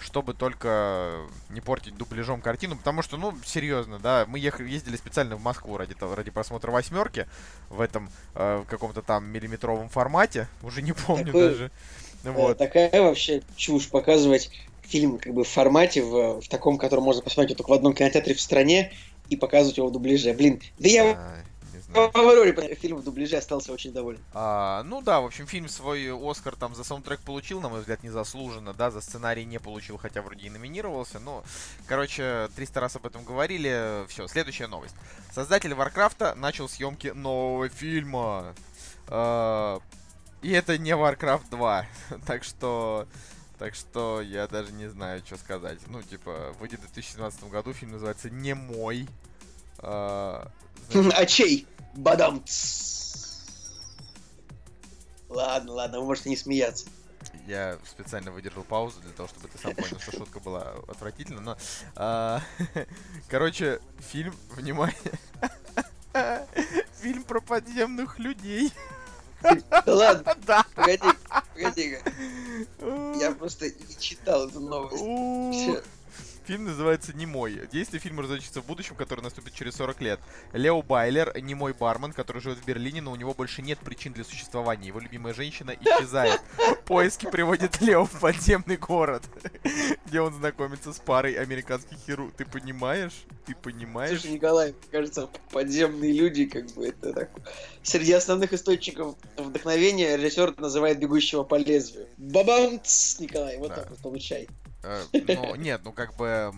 чтобы только не портить дубляжом картину, потому что, ну, серьезно, да, мы ехали, ездили специально в Москву ради того, ради просмотра восьмерки в этом э, каком-то там миллиметровом формате, уже не помню Такой- даже. Э, Вот. Такая вообще чушь показывать фильм как бы в формате, в, в таком, который можно посмотреть только в одном кинотеатре в стране и показывать его в дубляже. Блин, да я А, Авроре фильм в дубляже остался очень доволен. А, ну да, в общем, фильм свой Оскар там за саундтрек получил, на мой взгляд, незаслуженно, да, за сценарий не получил, хотя вроде и номинировался, но, короче, 300 раз об этом говорили, все, следующая новость. Создатель Warcraft а начал съемки нового фильма, А, и это не Warcraft 2, так что... Так что я даже не знаю, что сказать. Ну, типа, выйдет в 2017 году, фильм называется «Немой». А, значит, А чей? Бадам. Ладно, ладно, вы можете не смеяться. Я специально выдержал паузу для того, чтобы ты сам понял, что шутка была отвратительна, но... а, короче, фильм, внимание, фильм про подземных людей. Ладно, погоди, погоди. Я просто не читал эту новость. Фильм называется «Немой». Действие фильма разворачивается в будущем, которое наступит через 40 лет. Лео Байлер, немой бармен, который живет в Берлине, но у него больше нет причин для существования. Его любимая женщина исчезает. Поиски приводят Лео в подземный город, где он знакомится с парой американских хирургов. Ты понимаешь? Ты понимаешь? Слушай, Николай, кажется, подземные люди, как бы, это так... Среди основных источников вдохновения режиссер называет «Бегущего по лезвию». Бабам! Николай, вот Да. так вот получай. Ну, нет, ну как бы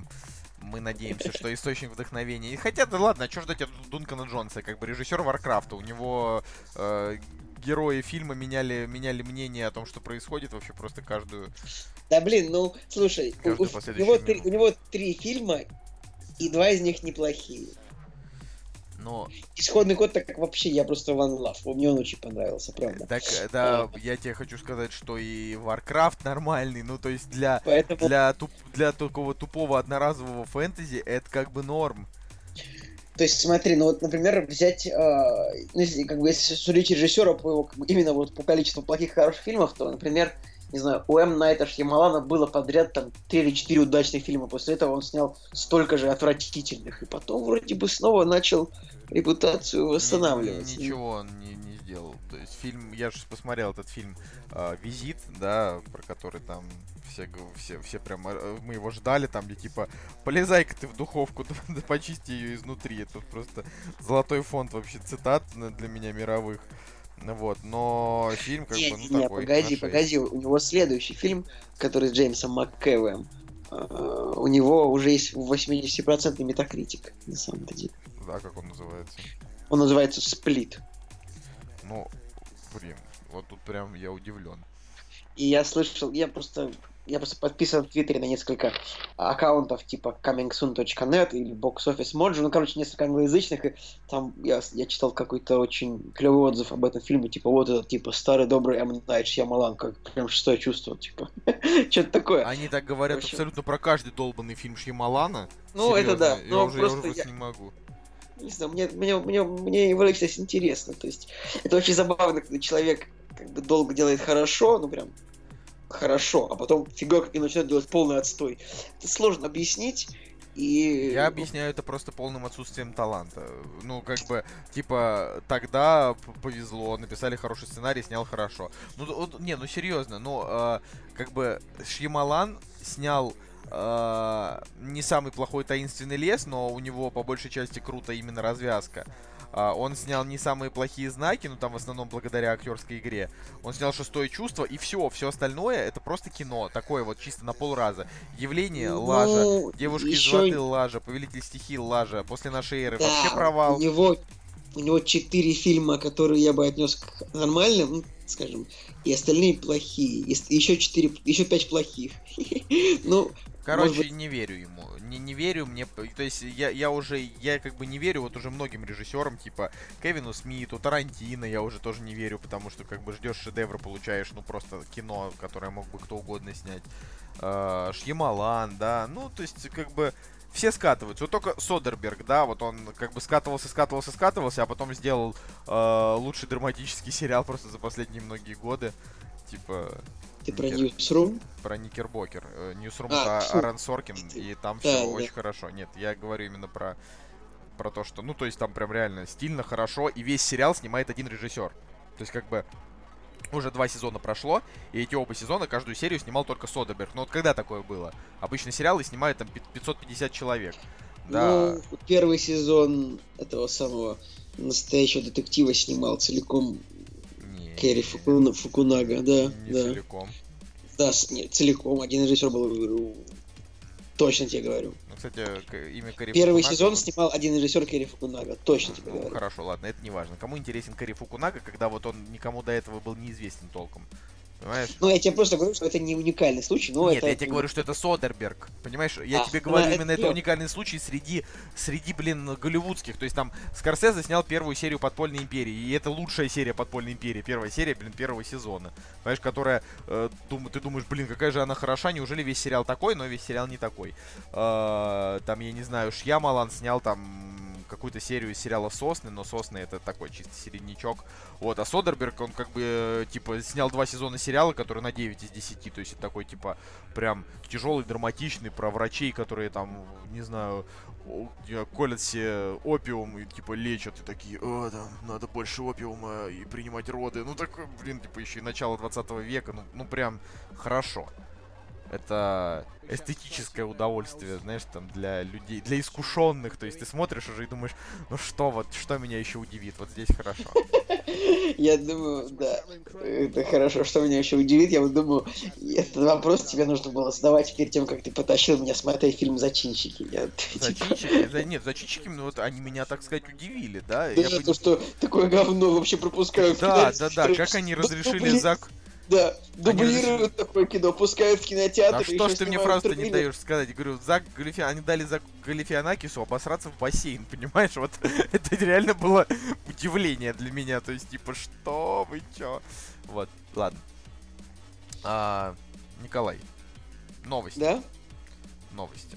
мы надеемся, что источник вдохновения. И Хотя, да ладно, а что ждать от Дункана Джонса? Как бы режиссер Варкрафта. У него э, герои фильма меняли, меняли мнение о том, что происходит вообще просто каждую. Да блин, ну, слушай, у, у- него три, у него три фильма, и два из них неплохие. Но Исходный код, так как вообще я просто one love. Мне он очень понравился, правда. так, э, да, я тебе хочу сказать, что и Warcraft нормальный. Ну, то есть для Поэтому, для туп, для такого тупого одноразового фэнтези это как бы норм. то есть смотри, ну вот, например, взять, а, ну, если, как бы, если судить режиссера по его, как бы, именно вот по количеству плохих хороших фильмов, то, например, не знаю, у М. Найта Шьямалана было подряд там три или четыре удачных фильма. После этого он снял столько же отвратительных. И потом вроде бы снова начал репутацию восстанавливать. ни- Ничего он не, не сделал. То есть фильм, я же посмотрел этот фильм а, Визит, да, про который там все, все, все прям, э, мы его ждали, там где типа, полезай-ка ты в духовку, да, почисти ее изнутри. Это просто золотой фонд вообще цитат для меня мировых. Ну Вот, но фильм как не, бы, ну не, такой. погоди, погоди. У него следующий фильм, который с Джеймсом МакКэвэем. а, у него уже есть 80% метакритик, на самом-то деле. Да, как он называется? Он называется «Сплит». Ну, блин, вот тут прям я удивлен. И я слышал, я просто, я просто подписан в Твиттере на несколько аккаунтов типа comingsoon.net или Box Office Mojo, ну, короче, несколько англоязычных, и там я, я читал какой-то очень клевый отзыв об этом фильме, типа, вот этот, типа, старый добрый М. Найт Шьямалан, как прям шестое чувство, типа, что-то такое. Они так говорят общем- абсолютно про каждый долбанный фильм Шьямалана. Ну, это да, Я но уже, я просто уже я- не могу. Не знаю, мне, мне, мне, мне его личность интересна, то есть, это очень забавно, когда человек как бы долго делает хорошо, ну, прям, хорошо, а потом фигак и начинают делать полный отстой. Это сложно объяснить. И... Я объясняю это просто полным отсутствием таланта. Ну, как бы, типа, тогда повезло, написали хороший сценарий, снял хорошо. Ну, вот, не, ну серьезно, ну, э, как бы, Шьямалан снял э, не самый плохой таинственный лес, но у него по большей части круто именно развязка. А, он снял не самые плохие знаки, ну там в основном благодаря актерской игре. Он снял шестое чувство, и все, все остальное это просто кино, такое вот чисто на полраза. Явление Ну, лажа, девушки из еще- воды лажа, повелитель стихий лажа, после нашей эры Да, вообще провал. У него, у него четыре фильма, которые я бы отнес к нормальным, ну, скажем, и остальные плохие. И еще четыре, еще пять плохих. Ну, Короче, быть- не верю ему. Не, не верю мне. То есть я, я уже, я как бы не верю вот уже многим режиссерам, типа Кевину Смиту, Тарантино, я уже тоже не верю, потому что как бы ждешь шедевра, получаешь, ну просто кино, которое мог бы кто угодно снять. Э, Шьямалан, да. Ну, то есть, как бы. Все скатываются. Вот только Содерберг, да, вот он как бы скатывался, скатывался, скатывался, а потом сделал э, лучший драматический сериал просто за последние многие годы. Типа, ты про Никер- Newsroom? про Никербокер. Э, Ньюсрум А, это. Аарон Соркин, и там Да, все да. очень хорошо. Нет, я говорю именно про про то, что, ну, то есть там прям реально стильно, хорошо, и весь сериал снимает один режиссер. То есть как бы уже два сезона прошло, и эти оба сезона каждую серию снимал только Содерберг. Ну вот когда такое было? Обычно сериалы снимают там пи- 550 человек. Да, Ну, первый сезон этого самого настоящего детектива снимал целиком не, Керри Фуку- Фукунага, да, не да. целиком. Да, нет, целиком. Один режиссер был, точно тебе говорю. Ну, кстати, имя Кэрри Первый Фукунага сезон снимал один режиссер Керри Фукунага, точно тебе Ну, говорю. хорошо, ладно, это не важно. Кому интересен Кэрри Фукунага, когда вот он никому до этого был неизвестен толком? Понимаешь? Ну, я тебе просто говорю, что это не уникальный случай, но Нет, это... я тебе говорю, что это Содерберг. Понимаешь, я А, тебе ну, говорю, это именно это нет. уникальный случай среди, среди, блин, голливудских. То есть там Скорсезе снял первую серию Подпольной империи. И это лучшая серия Подпольной империи. Первая серия, блин, первого сезона. Понимаешь, которая, э, дум- ты думаешь, блин, какая же она хороша. Неужели весь сериал такой, но весь сериал не такой. Э, там, я не знаю, Шьямалан снял там какую-то серию сериала Сосны, но Сосны это такой чисто середнячок. Вот, а Содерберг, он как бы, типа, снял два сезона сериала, который на 9 из 10, то есть это такой, типа, прям тяжелый, драматичный, про врачей, которые там, не знаю, колят себе опиум и, типа, лечат, и такие, о, там, надо больше опиума и принимать роды. Ну, такой, блин, типа, еще и начало 20 века, ну, ну, прям хорошо. Это эстетическое удовольствие, знаешь, там, для людей, для искушенных. То есть ты смотришь уже и думаешь, ну что вот, что меня еще удивит, вот здесь хорошо. Я думаю, да, это хорошо, что меня еще удивит. Я вот думаю, этот вопрос тебе нужно было задавать перед тем, как ты потащил меня смотреть фильм «Зачинщики». Я, Зачинщики, за- нет, зачинщики, ну вот они меня, так сказать, удивили, да? Я Даже бы то, не- что такое говно вообще пропускают Да, да, да, как они Ну, разрешили зак... Да, Они дублируют такое кино, пускают в кинотеатр. А что ж ты мне фразу-то не даешь сказать? Говорю, Зак Галифи... они дали Зак Галифианакису обосраться в бассейн, понимаешь? Вот это реально было удивление для меня. То есть, типа, что вы чё? Вот, ладно. А, Николай, новости, Да? новости.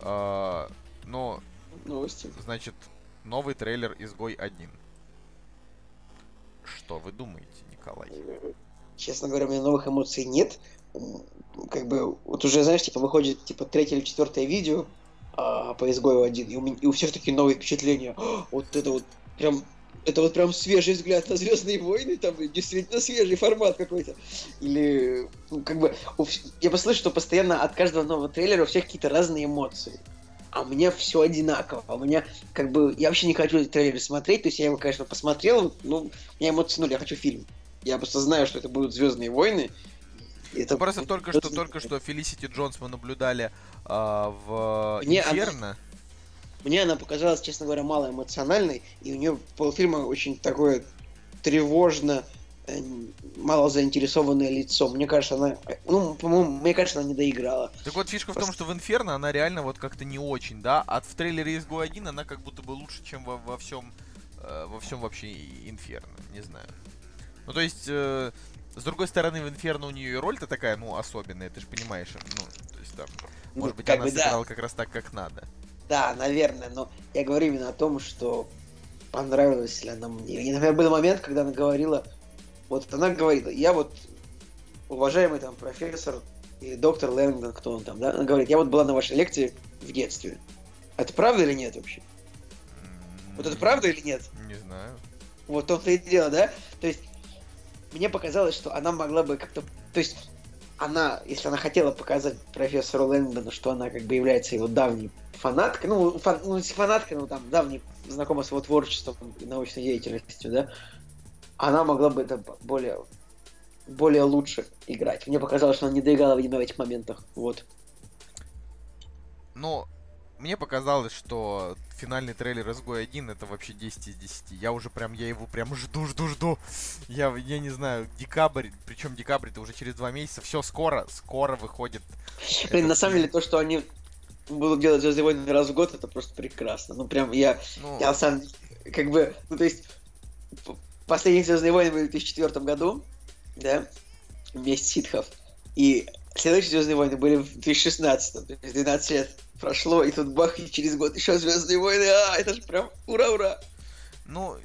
А, ну, Новости. значит, новый трейлер «Изгой 1». Что вы думаете, Николай? Честно говоря, у меня новых эмоций нет. Как бы, вот уже, знаешь, типа, выходит, типа, третье или четвертое видео а, по изгою один, и у, меня, и у всех такие новые впечатления. «А, Вот это вот прям это вот прям свежий взгляд на Звездные войны, там действительно свежий формат какой-то. Или, ну, как бы, я послышу, что постоянно от каждого нового трейлера у всех какие-то разные эмоции. А у меня все одинаково. А У меня, как бы, я вообще не хочу трейлеры смотреть, то есть я его, конечно, посмотрел, но у меня эмоции ноль, я хочу фильм. Я просто знаю, что это будут Звездные войны. Это просто только что, только что Фелисити Джонс мы наблюдали а, в Мне она- Инферно. Мне она показалась, честно говоря, мало эмоциональной, и у нее полфильма очень такое тревожно, э, мало заинтересованное лицо. Мне кажется, она, э, ну, по-моему, мне кажется, она не доиграла. Так вот, фишка в том, что в Инферно она реально вот как-то не очень, да, а в трейлере Изгой 1 она как будто бы лучше, чем во, во всем, э, во всем вообще Инферно, не знаю. Ну, то есть, э, с другой стороны, в Инферно у нее роль-то такая, ну, особенная, ты же понимаешь, ну, то есть там, Ну, может быть, она бы да. сыграла как раз так, как надо. Да, наверное, но я говорю именно о том, что понравилась ли она мне. И, например, был момент, когда она говорила, вот она говорила, я вот уважаемый там профессор и доктор Лэнгдон, кто он там, да, она говорит, я вот была на вашей лекции в детстве. Это правда или нет вообще? Вот это правда или нет? Не знаю. Вот то-то и дело, да? То есть, мне показалось, что она могла бы как-то... То есть, она, если она хотела показать профессору Лэнгдону, что она как бы является его давней фанаткой, ну, фан, ну фанаткой, но там давней знакома с его творчеством и научной деятельностью, да, она могла бы это более, более лучше играть. Мне показалось, что она не доиграла, видимо, в этих моментах. Вот. Ну, мне показалось, что финальный трейлер SGO 1 это вообще 10 из 10. Я уже прям, я его прям жду, жду, жду. Я, я не знаю, декабрь, причем декабрь это уже через два месяца. Все скоро, скоро выходит. Блин, на самом деле то, что они будут делать Звездные войны раз в год, это просто прекрасно. Ну прям я, Ну, я сам, как бы, ну то есть, последние Звездные войны были в 2004 году, да, вместе ситхов. И следующие Звездные войны были в 2016, то есть 12 лет прошло, и тут бах, и через год еще Звездные войны, а, это же прям ура-ура! ну,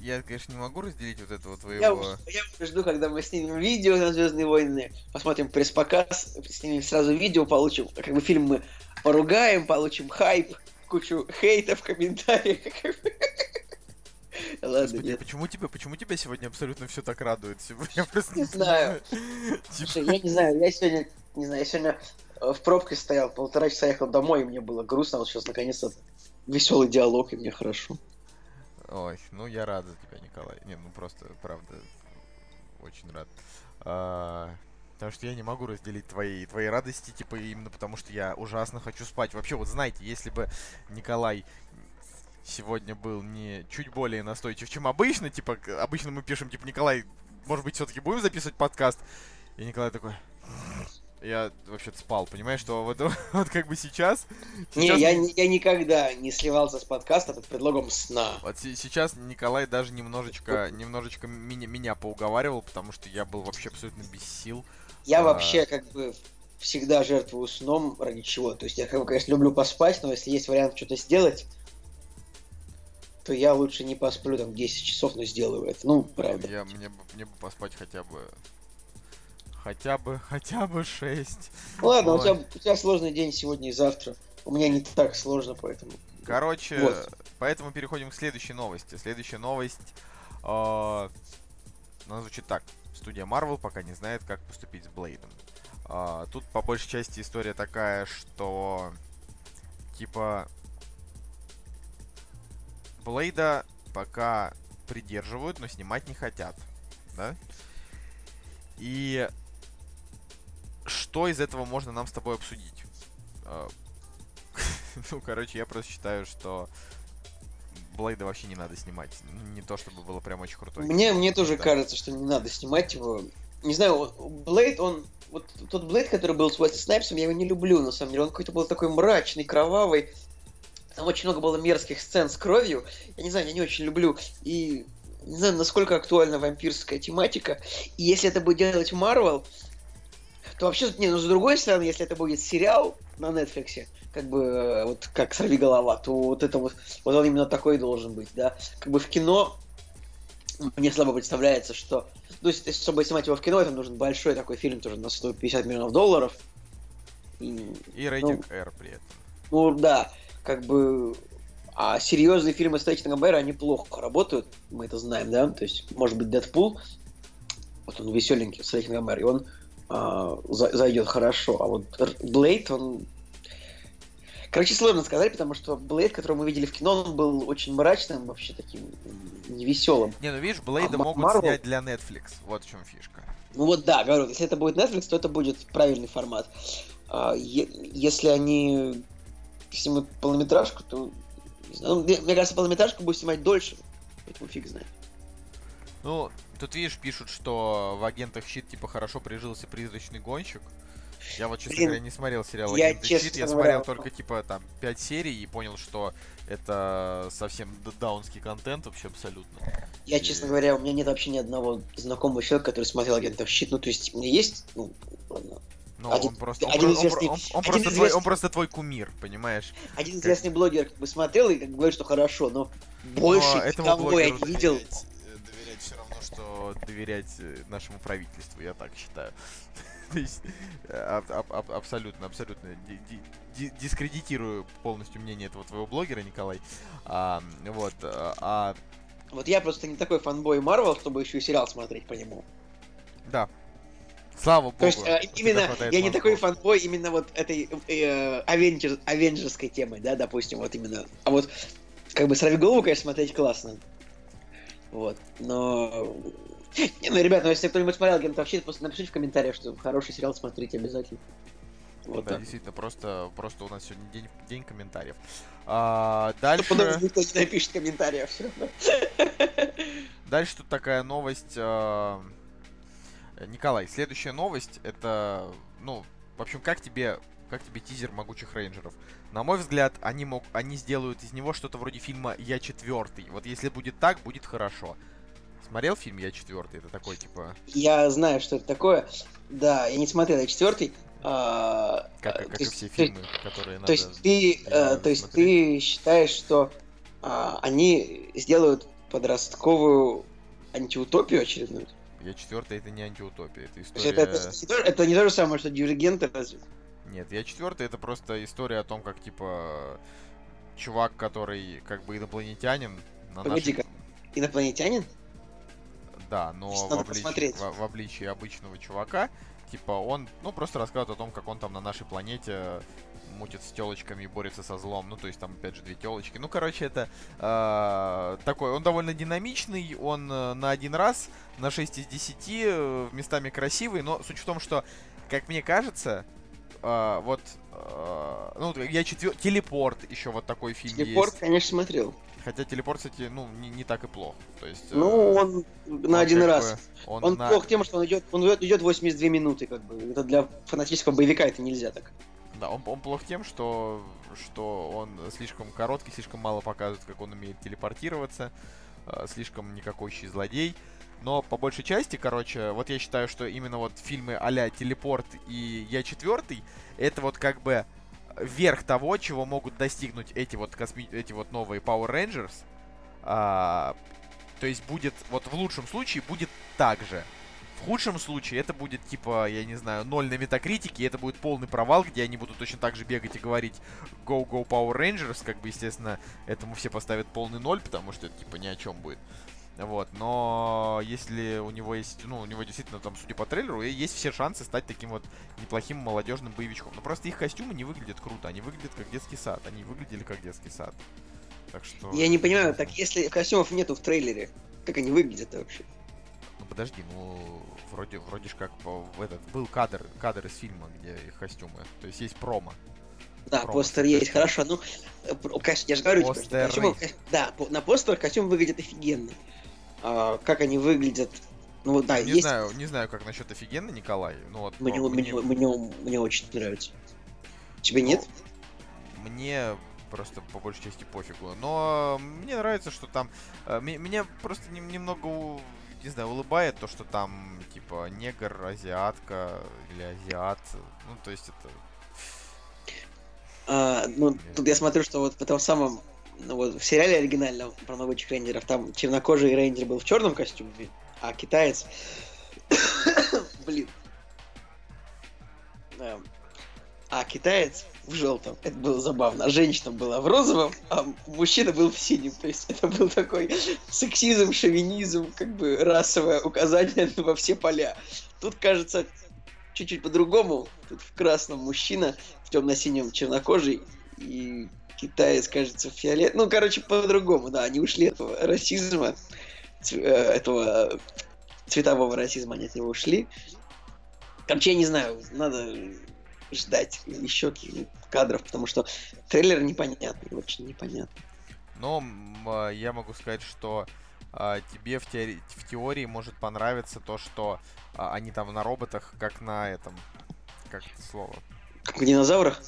я, конечно, не могу разделить вот этого Я, твоего... я уже жду, когда мы снимем видео на Звездные войны, посмотрим пресс-показ, снимем сразу видео, получим, как бы фильм мы поругаем, получим хайп, кучу хейта в комментариях. Ладно, Господи, нет. почему тебя, почему тебя сегодня абсолютно все так радует? Я просто Не знаю. понимаю. Слушай, я не знаю, я сегодня, не знаю, я сегодня в пробке стоял, полтора часа ехал домой, и мне было грустно, вот сейчас наконец-то веселый диалог, и мне хорошо. Ой, ну я рад за тебя, Николай. Не, ну просто, правда, очень рад. А, Потому что я не могу разделить твои, твои радости, типа, именно потому что я ужасно хочу спать. Вообще, вот знаете, если бы Николай сегодня был не чуть более настойчив, чем обычно, типа, обычно мы пишем, типа, Николай, может быть, все-таки будем записывать подкаст? И Николай такой... Я вообще-то спал, понимаешь, что вот, вот как бы сейчас... Не, сейчас я, я никогда не сливался с подкаста под предлогом сна. Вот се- сейчас Николай даже немножечко, немножечко меня, меня поуговаривал, потому что я был вообще абсолютно без сил. Я А. вообще как бы всегда жертвую сном ради чего. То есть я, как бы, конечно, люблю поспать, но если есть вариант что-то сделать, то я лучше не посплю там 10 часов, но сделаю это. Ну, правда. Я, мне, бы, мне бы поспать хотя бы... Хотя бы, хотя бы 6. Ладно, у тебя, у тебя сложный день сегодня и завтра. У меня не так сложно, поэтому. Короче, Вот. поэтому переходим к следующей новости. Следующая новость... э, она звучит так. Студия Marvel пока не знает, как поступить с Блейдом. А, тут по большей части история такая, что... Типа... Блейда пока придерживают, но снимать не хотят. Да? И... Что из этого можно нам с тобой обсудить? А, Ну, короче, я просто считаю, что Блейда вообще не надо снимать. Не то, чтобы было прям очень крутой. Мне, мне тоже Да. кажется, что не надо снимать его. Не знаю, Блейд, он... Вот тот Блейд, который был с Уэсли Снайпсом, я его не люблю, на самом деле. Он какой-то был такой мрачный, кровавый. Там очень много было мерзких сцен с кровью. Я не знаю, я не очень люблю. И не знаю, насколько актуальна вампирская тематика. И если это будет делать Марвел, то вообще, не, ну с другой стороны, если это будет сериал на Netflix, как бы, э, вот как «Сорви голова», то вот это вот, вот он именно такой должен быть, да. Как бы в кино мне слабо представляется, что... То есть, если- чтобы снимать его в кино, это нужен большой такой фильм, тоже на 150 миллионов долларов. И, И рейтинг R при этом. ну да, как бы... А серьезные фильмы с Тейтингом Бэра, они плохо работают, мы это знаем, да? То есть, может быть, Дэдпул, вот он веселенький с Рейтингом Бэра, и он а, за- зайдет хорошо. А вот Блейд, он... Короче, сложно сказать, потому что Блейд, которого мы видели в кино, он был очень мрачным, вообще таким невеселым. Не, ну видишь, Блейда А могут Marvel? снять для Netflix. Вот в чем фишка. Ну вот да, говорю, если это будет Netflix, то это будет правильный формат. А, е- если они снимут полнометражку, то... не знаю, ну, мне, мне кажется, полнометражку будет снимать дольше. Поэтому фиг знает. Ну, тут видишь, пишут, что в агентах щит типа хорошо прижился призрачный гонщик. Я вот, честно Блин, говоря, не смотрел сериал я, Агенты честно Щит, я говоря, смотрел только типа там 5 серий и понял, что это совсем даунский контент вообще абсолютно. Я, И- честно говоря, у меня нет вообще ни одного знакомого человека, который смотрел агентов щит. Ну, то есть, у меня есть, ну, ладно, Ну, Один- он просто, он, один он известный- он- он один просто твой, известный- он просто твой кумир, понимаешь? один известный блогер как бы смотрел и как бы говорит, что хорошо, но больше Но никого я не видел. Доверять, что доверять э, нашему правительству, я так считаю. То есть э, аб- аб- аб- абсолютно, абсолютно ди- ди- ди- дискредитирую полностью мнение этого твоего блогера, Николай. А, вот, а, а, Вот я просто не такой фанбой Марвел, чтобы еще и сериал смотреть по нему. да. Слава богу. То есть э, именно я не такой фанбой именно вот этой э, Авенджер, Авенджерской темы, да, допустим, вот именно. А вот как бы сорвиголову, конечно, смотреть классно. Вот, но... Не, ну, ребят, ну если кто-нибудь смотрел Агент вообще, просто напишите в комментариях, что хороший сериал смотрите обязательно. Вот Да, так. действительно, просто, просто у нас сегодня день, день комментариев. А, дальше, Потом никто не напишет комментариев все равно. дальше тут такая новость. а, Николай, следующая новость это, ну, в общем, как тебе, как тебе тизер могучих рейнджеров? На мой взгляд, они мог, они сделают из него что-то вроде фильма Я четвертый. Вот если будет так, будет хорошо. Смотрел фильм Я четвертый? Это такой типа, Я знаю, что это такое. Да, я не смотрел, я четвертый. Как, как то и все то есть- фильмы, которые надо. То есть ты, э, то есть ты считаешь, что а, они сделают подростковую антиутопию очередную? Я четвертый это не антиутопия, это То история. это, это не то, это не то же самое, что дивергенты разве? Нет, я четвертый, это просто история о том, как типа чувак, который как бы инопланетянин. На Погоди-ка, инопланетянин? Да, но Значит, в обличии, в, в обличии обычного чувака, типа он, ну просто рассказывает о том, как он там на нашей планете мутит с телочками и борется со злом. Ну, то есть там, опять же, две телочки. Ну, короче, это э, такой, он довольно динамичный, он э, на один раз, на 6 из 10, э, местами красивый, но суть в том, что, как мне кажется, э, вот, э, ну, я четвер... Телепорт еще вот такой фильм Телепорт, есть. конечно, смотрел. Хотя телепорт, кстати, ну, не, не так и плохо. То есть... э, Ну, он на он один как раз. бы- он Он на- плох тем, что он идет, он идет, идет 82 минуты, как бы. Это для фанатического боевика это нельзя так. Да, он, он плох тем, что, что он слишком короткий, слишком мало показывает, как он умеет телепортироваться, э, слишком никакущий злодей. Но по большей части, короче, вот я считаю, что именно вот фильмы а-ля Телепорт и Я четвертый, это вот как бы верх того, чего могут достигнуть эти вот косми... эти вот новые Power Rangers. А, то есть будет, вот в лучшем случае будет так же. В худшем случае это будет типа, я не знаю, ноль на метакритике, это будет полный провал, где они будут точно так же бегать и говорить Go Go Power Rangers, как бы, естественно, этому все поставят полный ноль, потому что это типа ни о чем будет. Вот, но если у него есть, ну, у него действительно там, судя по трейлеру, есть все шансы стать таким вот неплохим молодежным боевичком. Но просто их костюмы не выглядят круто, они выглядят как детский сад, они выглядели как детский сад. Так что... Я не понимаю, так если костюмов нету в трейлере, как они выглядят вообще? Ну подожди, ну вроде вроде ж как в этот был кадр кадр из фильма, где их костюмы. То есть есть промо. Да, Промо, постер есть, хорошо. Ну, э, конечно, я же говорю тебе, что Постеры. костюмы- ко- Да, на постерах костюм выглядит офигенно. А, как они выглядят... Ну, да, не есть... знаю, не знаю, как насчет офигенно, Николай. Ну вот Мне, но мне, мне, мне очень нравится. Тебе нет? Мне просто по большей части пофигу. Но мне нравится, что там... э, ме- Меня просто нем- немного, не знаю, улыбает то, что там, типа, негр, азиатка или азиат. Ну, то есть это... А, ну, тут я смотрю, что вот в этом самом... Ну, вот в сериале оригинальном про могучих рейнджеров там чернокожий рейнджер был в черном костюме, а китаец... Блин. А китаец в желтом. Это было забавно. Женщина была в розовом, а мужчина был в синем. То есть это был такой сексизм, шовинизм, как бы расовое указание во все поля. Тут, кажется, чуть-чуть по-другому. Тут в красном мужчина, в темно-синем чернокожий и китаец, кажется, фиолет. Ну, короче, по-другому, да. Они ушли от этого расизма, э, этого цветового расизма, они от него ушли. Короче, я не знаю, надо ждать еще кадров, потому что трейлер непонятный, очень непонятный. Но а, я могу сказать, что а, тебе в, теори- в теории может понравиться то, что а, они там на роботах, как на этом... Как это слово? Как в динозаврах?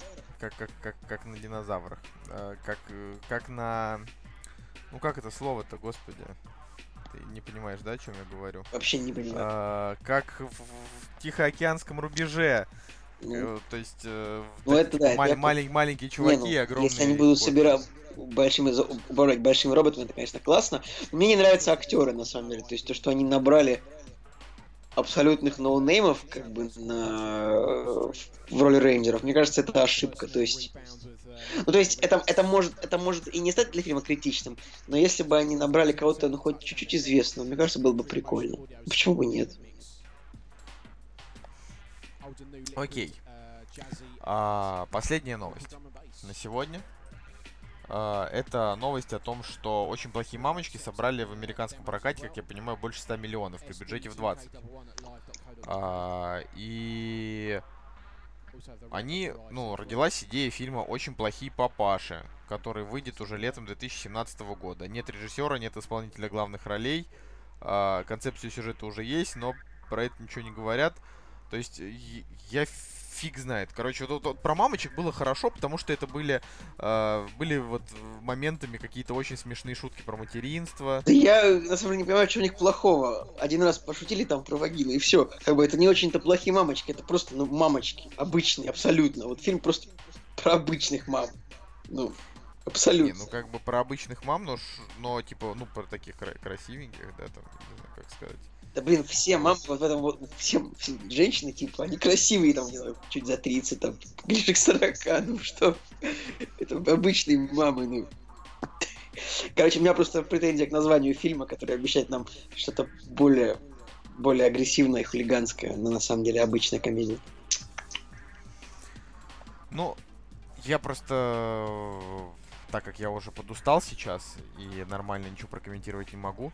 Как, как, как, как на динозаврах. А, как, э, как на... Ну как это слово-то, господи? Ты не понимаешь, да, о чем я говорю? Вообще не понимаю. А, как в, в Тихоокеанском рубеже. э, то есть э, Ну, это да, мал- я- малень- маленькие Не, чуваки, ну, и огромные. Если они будут собирать большими, управлять большими роботами, это, конечно, классно. Но мне не нравятся актеры, на самом деле. То есть то, что они набрали абсолютных ноунеймов, как бы, на... в роли рейнджеров, мне кажется, это ошибка. То есть, ну, то есть это, это, может, это может и не стать для фильма критичным, но если бы они набрали кого-то, ну, хоть чуть-чуть известного, мне кажется, было бы прикольно. Почему бы нет? Окей. А, последняя новость на сегодня. А, это новость о том, что очень плохие мамочки собрали в американском прокате, как я понимаю, больше 100 миллионов при бюджете в 20. А, и они, ну, родилась идея фильма «Очень плохие папаши», который выйдет уже летом 2017 года. Нет режиссера, нет исполнителя главных ролей. А, концепция сюжета уже есть, но про это ничего не говорят. То есть и- я фиг знает. Короче, вот, вот про мамочек было хорошо, потому что это были, э, были вот моментами какие-то очень смешные шутки про материнство. Да я, на самом деле, не понимаю, что у них плохого. Один раз пошутили там про вагину, и все. Как бы это не очень-то плохие мамочки, это просто, ну, мамочки. Обычные, абсолютно. Вот фильм просто про обычных мам. Ну, Не, абсолютно. ну как бы про обычных мам, но, но типа, ну, про таких кра- красивеньких, да, там, не знаю, как сказать. Да блин, все мамы вот в этом вот, все, все женщины, типа, они красивые, там, не знаю, чуть за 30, там, ближе к 40, ну что. Это обычные мамы, ну. Короче, у меня просто претензия к названию фильма, который обещает нам что-то более, более агрессивное и хулиганское, но на самом деле обычная комедия. Ну, я просто, так как я уже подустал сейчас и нормально ничего прокомментировать не могу,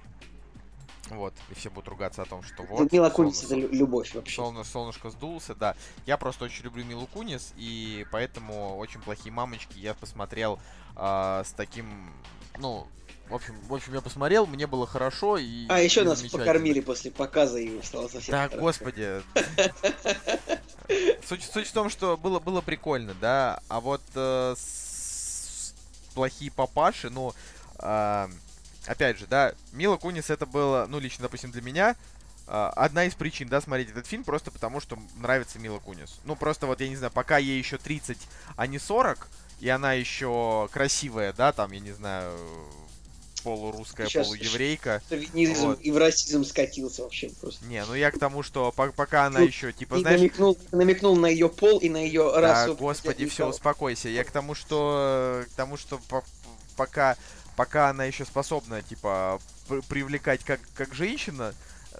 вот, и все будут ругаться о том, что вот... Мила Кунис это лю- любовь вообще. Солно- солнышко сдулся, да. Я просто очень люблю Милу Кунис, и поэтому очень плохие мамочки я посмотрел а, с таким, ну, в общем, в общем, я посмотрел, мне было хорошо и. А, еще и нас покормили после показа и стало совсем Да, хорошо. господи. Суть, суть в том, что было, было прикольно, да. А вот э, с- плохие папаши, ну, а, опять же, да, Мила Кунис это было, ну, лично, допустим, для меня а, одна из причин, да, смотреть этот фильм, просто потому что нравится Мила Кунис. Ну, просто вот, я не знаю, пока ей еще 30, а не 40, и она еще красивая, да, там, я не знаю, полурусская, Сейчас- полуеврейка. Шовинизм Вот. и в расизм скатился вообще просто. Не, ну я к тому, что по- пока она Ну, еще, типа, И знаешь... намекнул, намекнул на ее пол и на ее Да, расу. господи, все, успокойся. Я к тому, что к тому, что по- пока пока она еще способна, типа, пр- привлекать как как женщина,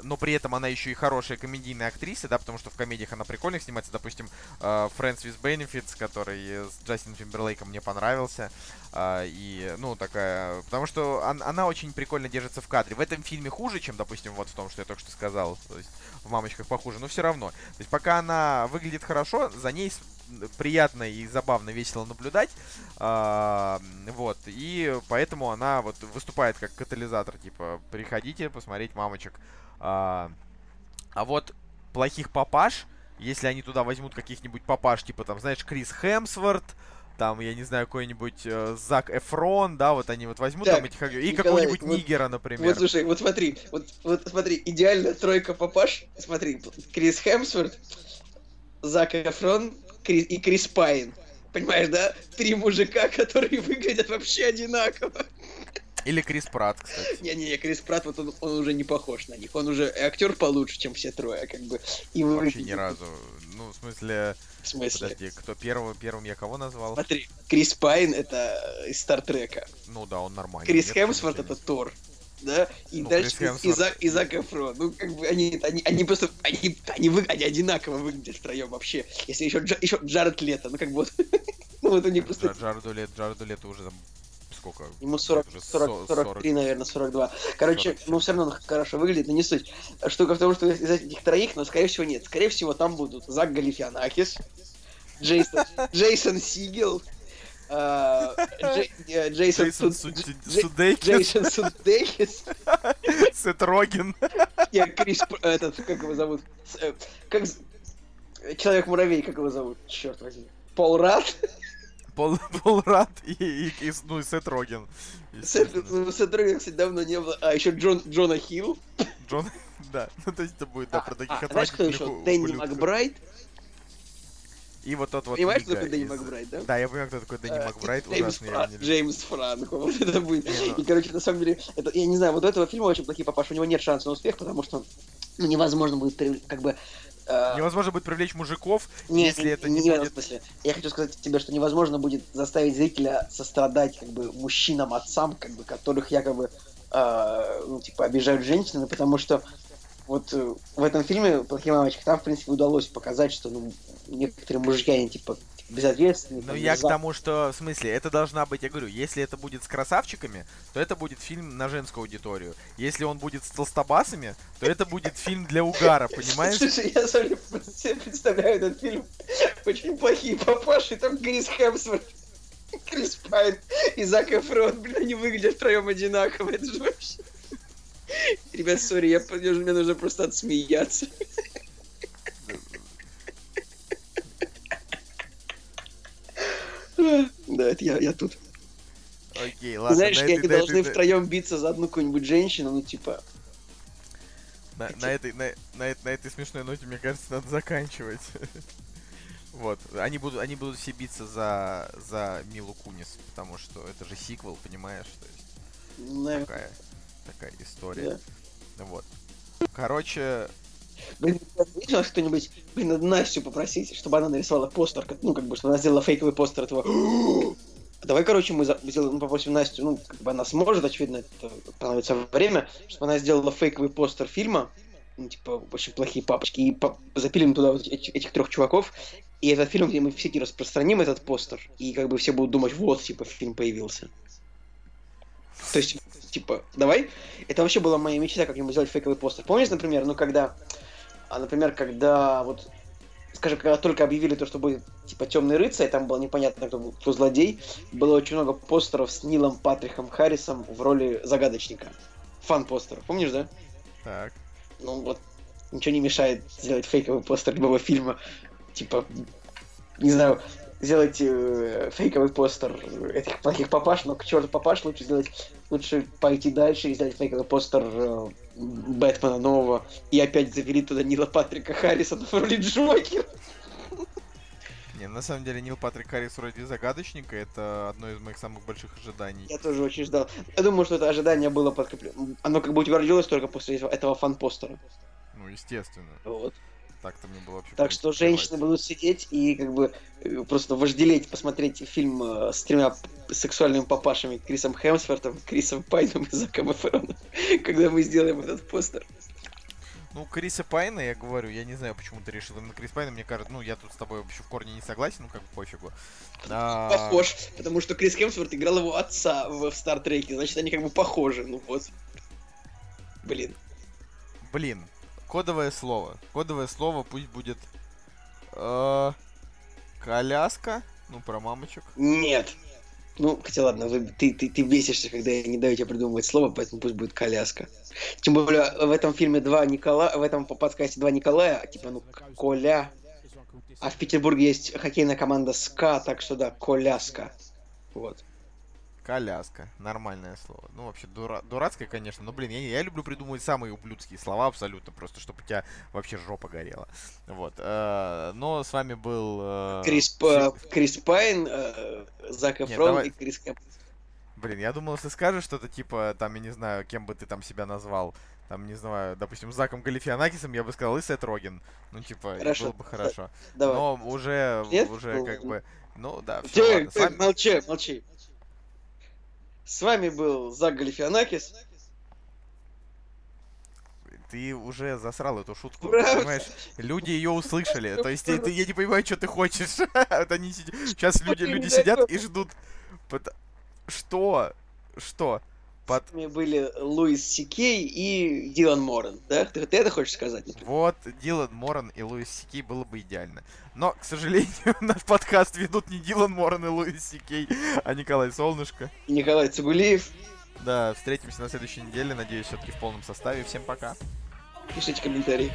но при этом она еще и хорошая комедийная актриса, да, потому что в комедиях она прикольно снимается, допустим, э, Friends with Benefits, который с Джастином Тимберлейком мне понравился, а, и, ну, такая, потому что он- она очень прикольно держится в кадре. В этом фильме хуже, чем, допустим, вот в том, что я только что сказал, то есть в «Мамочках» похуже, но все равно. То есть пока она выглядит хорошо, за ней приятно и забавно, весело наблюдать, а, вот, и поэтому она вот выступает как катализатор, типа, приходите посмотреть «Мамочек». А, а вот плохих папаш, если они туда возьмут каких-нибудь папаш, типа там, знаешь, Крис Хемсворт, там, я не знаю, какой-нибудь э, Зак Эфрон, да, вот они вот возьмут Так, там этих, и какого-нибудь вот- Нигера, Вот например. слушай, вот смотри, вот, вот смотри, идеальная тройка папаш. Смотри, Крис Хемсворт, Зак Эфрон и Крис Пайн. Понимаешь, да? Три мужика, которые выглядят вообще одинаково. Или Крис Пратт, кстати. Не-не-не, Крис Пратт, вот он, он уже не похож на них. Он уже актер получше, чем все трое, как бы. И Вообще выглядит- ни разу. Ну, в смысле, В смысле? подожди, кто первым, первым я кого назвал? Смотри, Крис Пайн это из Стартрека. Ну да, он нормальный. Крис Хемсворт это Тор. Да? И Ну, дальше и, Зак, и Зак Эфрон. Ну, как бы они, они, они просто. Они, они, вы, они одинаково выглядят втроем вообще. Если еще, Джа, еще Джаред Лето, ну как бы вот. ну вот они просто. Джа- Джареду лет, Джареду лето уже там сколько? Ему 40, Уже 40, со- 43, наверное, 42. Короче, 40. ну все равно он хорошо выглядит, но не суть. Штука в том, что из этих троих, но скорее всего нет. Скорее всего там будут Зак Галифианакис, Джейсон, Джейсон Сигел, Джейсон Джейсон Суд- Суд- Джей- Судейкис, Джейсон Судейкис, Сет Роген. Я Крис, этот, как его зовут? Э, Как Человек-муравей, как его зовут? Черт возьми. Пол Радд? Пол, Пол Радд и, и- и ну, и Сет Роген. Сет, ну, Сет Роген, кстати, давно не было. А еще Джон, Джона Хилл. Джон, да. Ну, то есть это будет, да, А, про таких а, знаешь, кто еще? Дэнни. Макбрайд. И вот тот вот Понимаешь, кто такой Дэнни Макбрайт, да? Да, я понимаю, кто такой Дэнни Э, Макбрайт, ужасный. я не. Джеймс Франко, вот это будет. Не, ну- И, короче, на самом деле, это, я не знаю, вот у этого фильма очень плохие папаши, у него нет шанса на успех, потому что ну, невозможно будет как бы... э, Невозможно будет привлечь мужиков, не, если это не в этом будет... смысле. Я хочу сказать тебе, что невозможно будет заставить зрителя сострадать как бы мужчинам, отцам, как бы, которых якобы э, ну, типа, обижают женщины, потому что вот э, в этом фильме «Плохие мамочки» там, в принципе, удалось показать, что ну, некоторые мужики, они, типа, безответственные. Ну, я к за- тому, что, в смысле, это должна быть, я говорю, если это будет с красавчиками, то это будет фильм на женскую аудиторию. Если он будет с толстобасами, то это будет фильм для угара, понимаешь? Слушай, я сам себе представляю этот фильм. Очень плохие папаши, там Крис Хемсворт, Крис Пайн и Зак Эфрон. Блин, они выглядят втроем одинаково. Это же вообще... Ребят, сори, я, мне нужно просто отсмеяться. Да, это я, я тут. Окей, ладно. Знаешь, на и этой- они на должны этой- втроем биться за одну какую-нибудь женщину, ну типа... На, на этой, на, на, этой- на этой смешной ноте, мне кажется, надо заканчивать. Вот. Они будут, они будут все биться за, за Милу Кунис, потому что это же сиквел, понимаешь? То есть наверное, такая, такая история. да. Вот. Короче, Блин, видишь, нас кто-нибудь, блин, надо Настю попросить, чтобы она нарисовала постер, ну, как бы, чтобы она сделала фейковый постер этого. Давай, короче, мы сделаем, мы попросим Настю, ну, как бы она сможет, очевидно, это понадобится время, чтобы она сделала фейковый постер фильма, ну, типа, очень плохие папочки, и запилим туда вот эти- этих трех чуваков, и этот фильм, где мы в сети распространим этот постер, и как бы все будут думать, вот, типа, фильм появился. То есть, типа, давай. Это вообще была моя мечта, как-нибудь сделать фейковый постер. Помнишь, например, ну, когда а, например, когда вот, скажем, когда только объявили то, что будет типа темный рыцарь, там было непонятно, кто, был- кто злодей, было очень много постеров с Нилом Патриком Харрисом в роли загадочника. Фан-постеров, помнишь, да? так. Ну вот, ничего не мешает сделать фейковый постер любого фильма. Типа, не знаю, сделать э, фейковый постер этих плохих папаш, но к черту папаш лучше сделать, лучше пойти дальше и сделать фейковый постер э, Бэтмена нового и опять завели туда Нила Патрика Харрисона в роли Джокера. Не, на самом деле Нил Патрик Харрис вроде загадочника, это одно из моих самых больших ожиданий. Я тоже очень ждал. Я думаю, что это ожидание было подкреплено. Оно как бы утвердилось только после этого фан-постера. Ну, естественно. Вот. Так-то мне было вообще... Так что женщины будут сидеть и как бы э, просто вожделеть посмотреть фильм э, с тремя сексуальными папашами Крисом Хемсвортом, Крисом Пайном и Заком Эфроном, когда мы сделаем этот постер. Ну, Криса Пайна, я говорю, я не знаю, почему ты решил именно Крис Пайна, мне кажется, ну, я тут с тобой вообще в корне не согласен, ну, как бы пофигу. А, Похож, потому что Крис Хемсворт играл его отца в, в Стартреке, значит, они как бы похожи, ну вот. Блин. Блин, кодовое слово. Кодовое слово пусть будет... э, коляска, ну, про мамочек. Нет. Ну, хотя ладно, вы- ты, ты, ты бесишься, когда я не даю тебе придумывать слово, поэтому пусть будет коляска. Тем более, в этом фильме два Николая, в этом подкасте два Николая, типа, ну, Коля. А в Петербурге есть хоккейная команда СКА, так что да, Коляска. Вот. Коляска, нормальное слово. Ну, вообще, дура- дурацкое, конечно, но, блин, я, я люблю придумывать самые ублюдские слова абсолютно, просто чтобы у тебя вообще жопа горела. Вот. э, но с вами был... э, Крис, П- Крис Пайн, э, Зак Эфрон давай- и Крис Хэм. Блин, я думал, если скажешь что-то типа, там, я не знаю, кем бы ты там себя назвал, там, не знаю, допустим, Заком Галифианакисом, я бы сказал, и Сет Роген. Ну, типа, Хорошо. было бы хорошо. Давай. Но уже, Нет? уже Ну, как бы, ну, да, Ты- все, ладно. Ты молчи, молчи. С вами был Зак Галифианакис. Ты уже засрал эту шутку, Правда? понимаешь? Люди ее услышали. То есть, ты- я не понимаю, что ты хочешь. Вот они Сейчас люди, люди сидят и ждут. Что? Что? Под... Были Луис Сикей и Дилан Морен, да? Ты, ты это хочешь сказать? например? Вот Дилан Моран и Луис Сикей было бы идеально. Но, к сожалению, наш подкаст ведут не Дилан Моран и Луис Сикей, а Николай Солнышко. И Николай Цугулиев. Да, встретимся на следующей неделе, надеюсь, все-таки в полном составе. Всем пока. Пишите комментарии.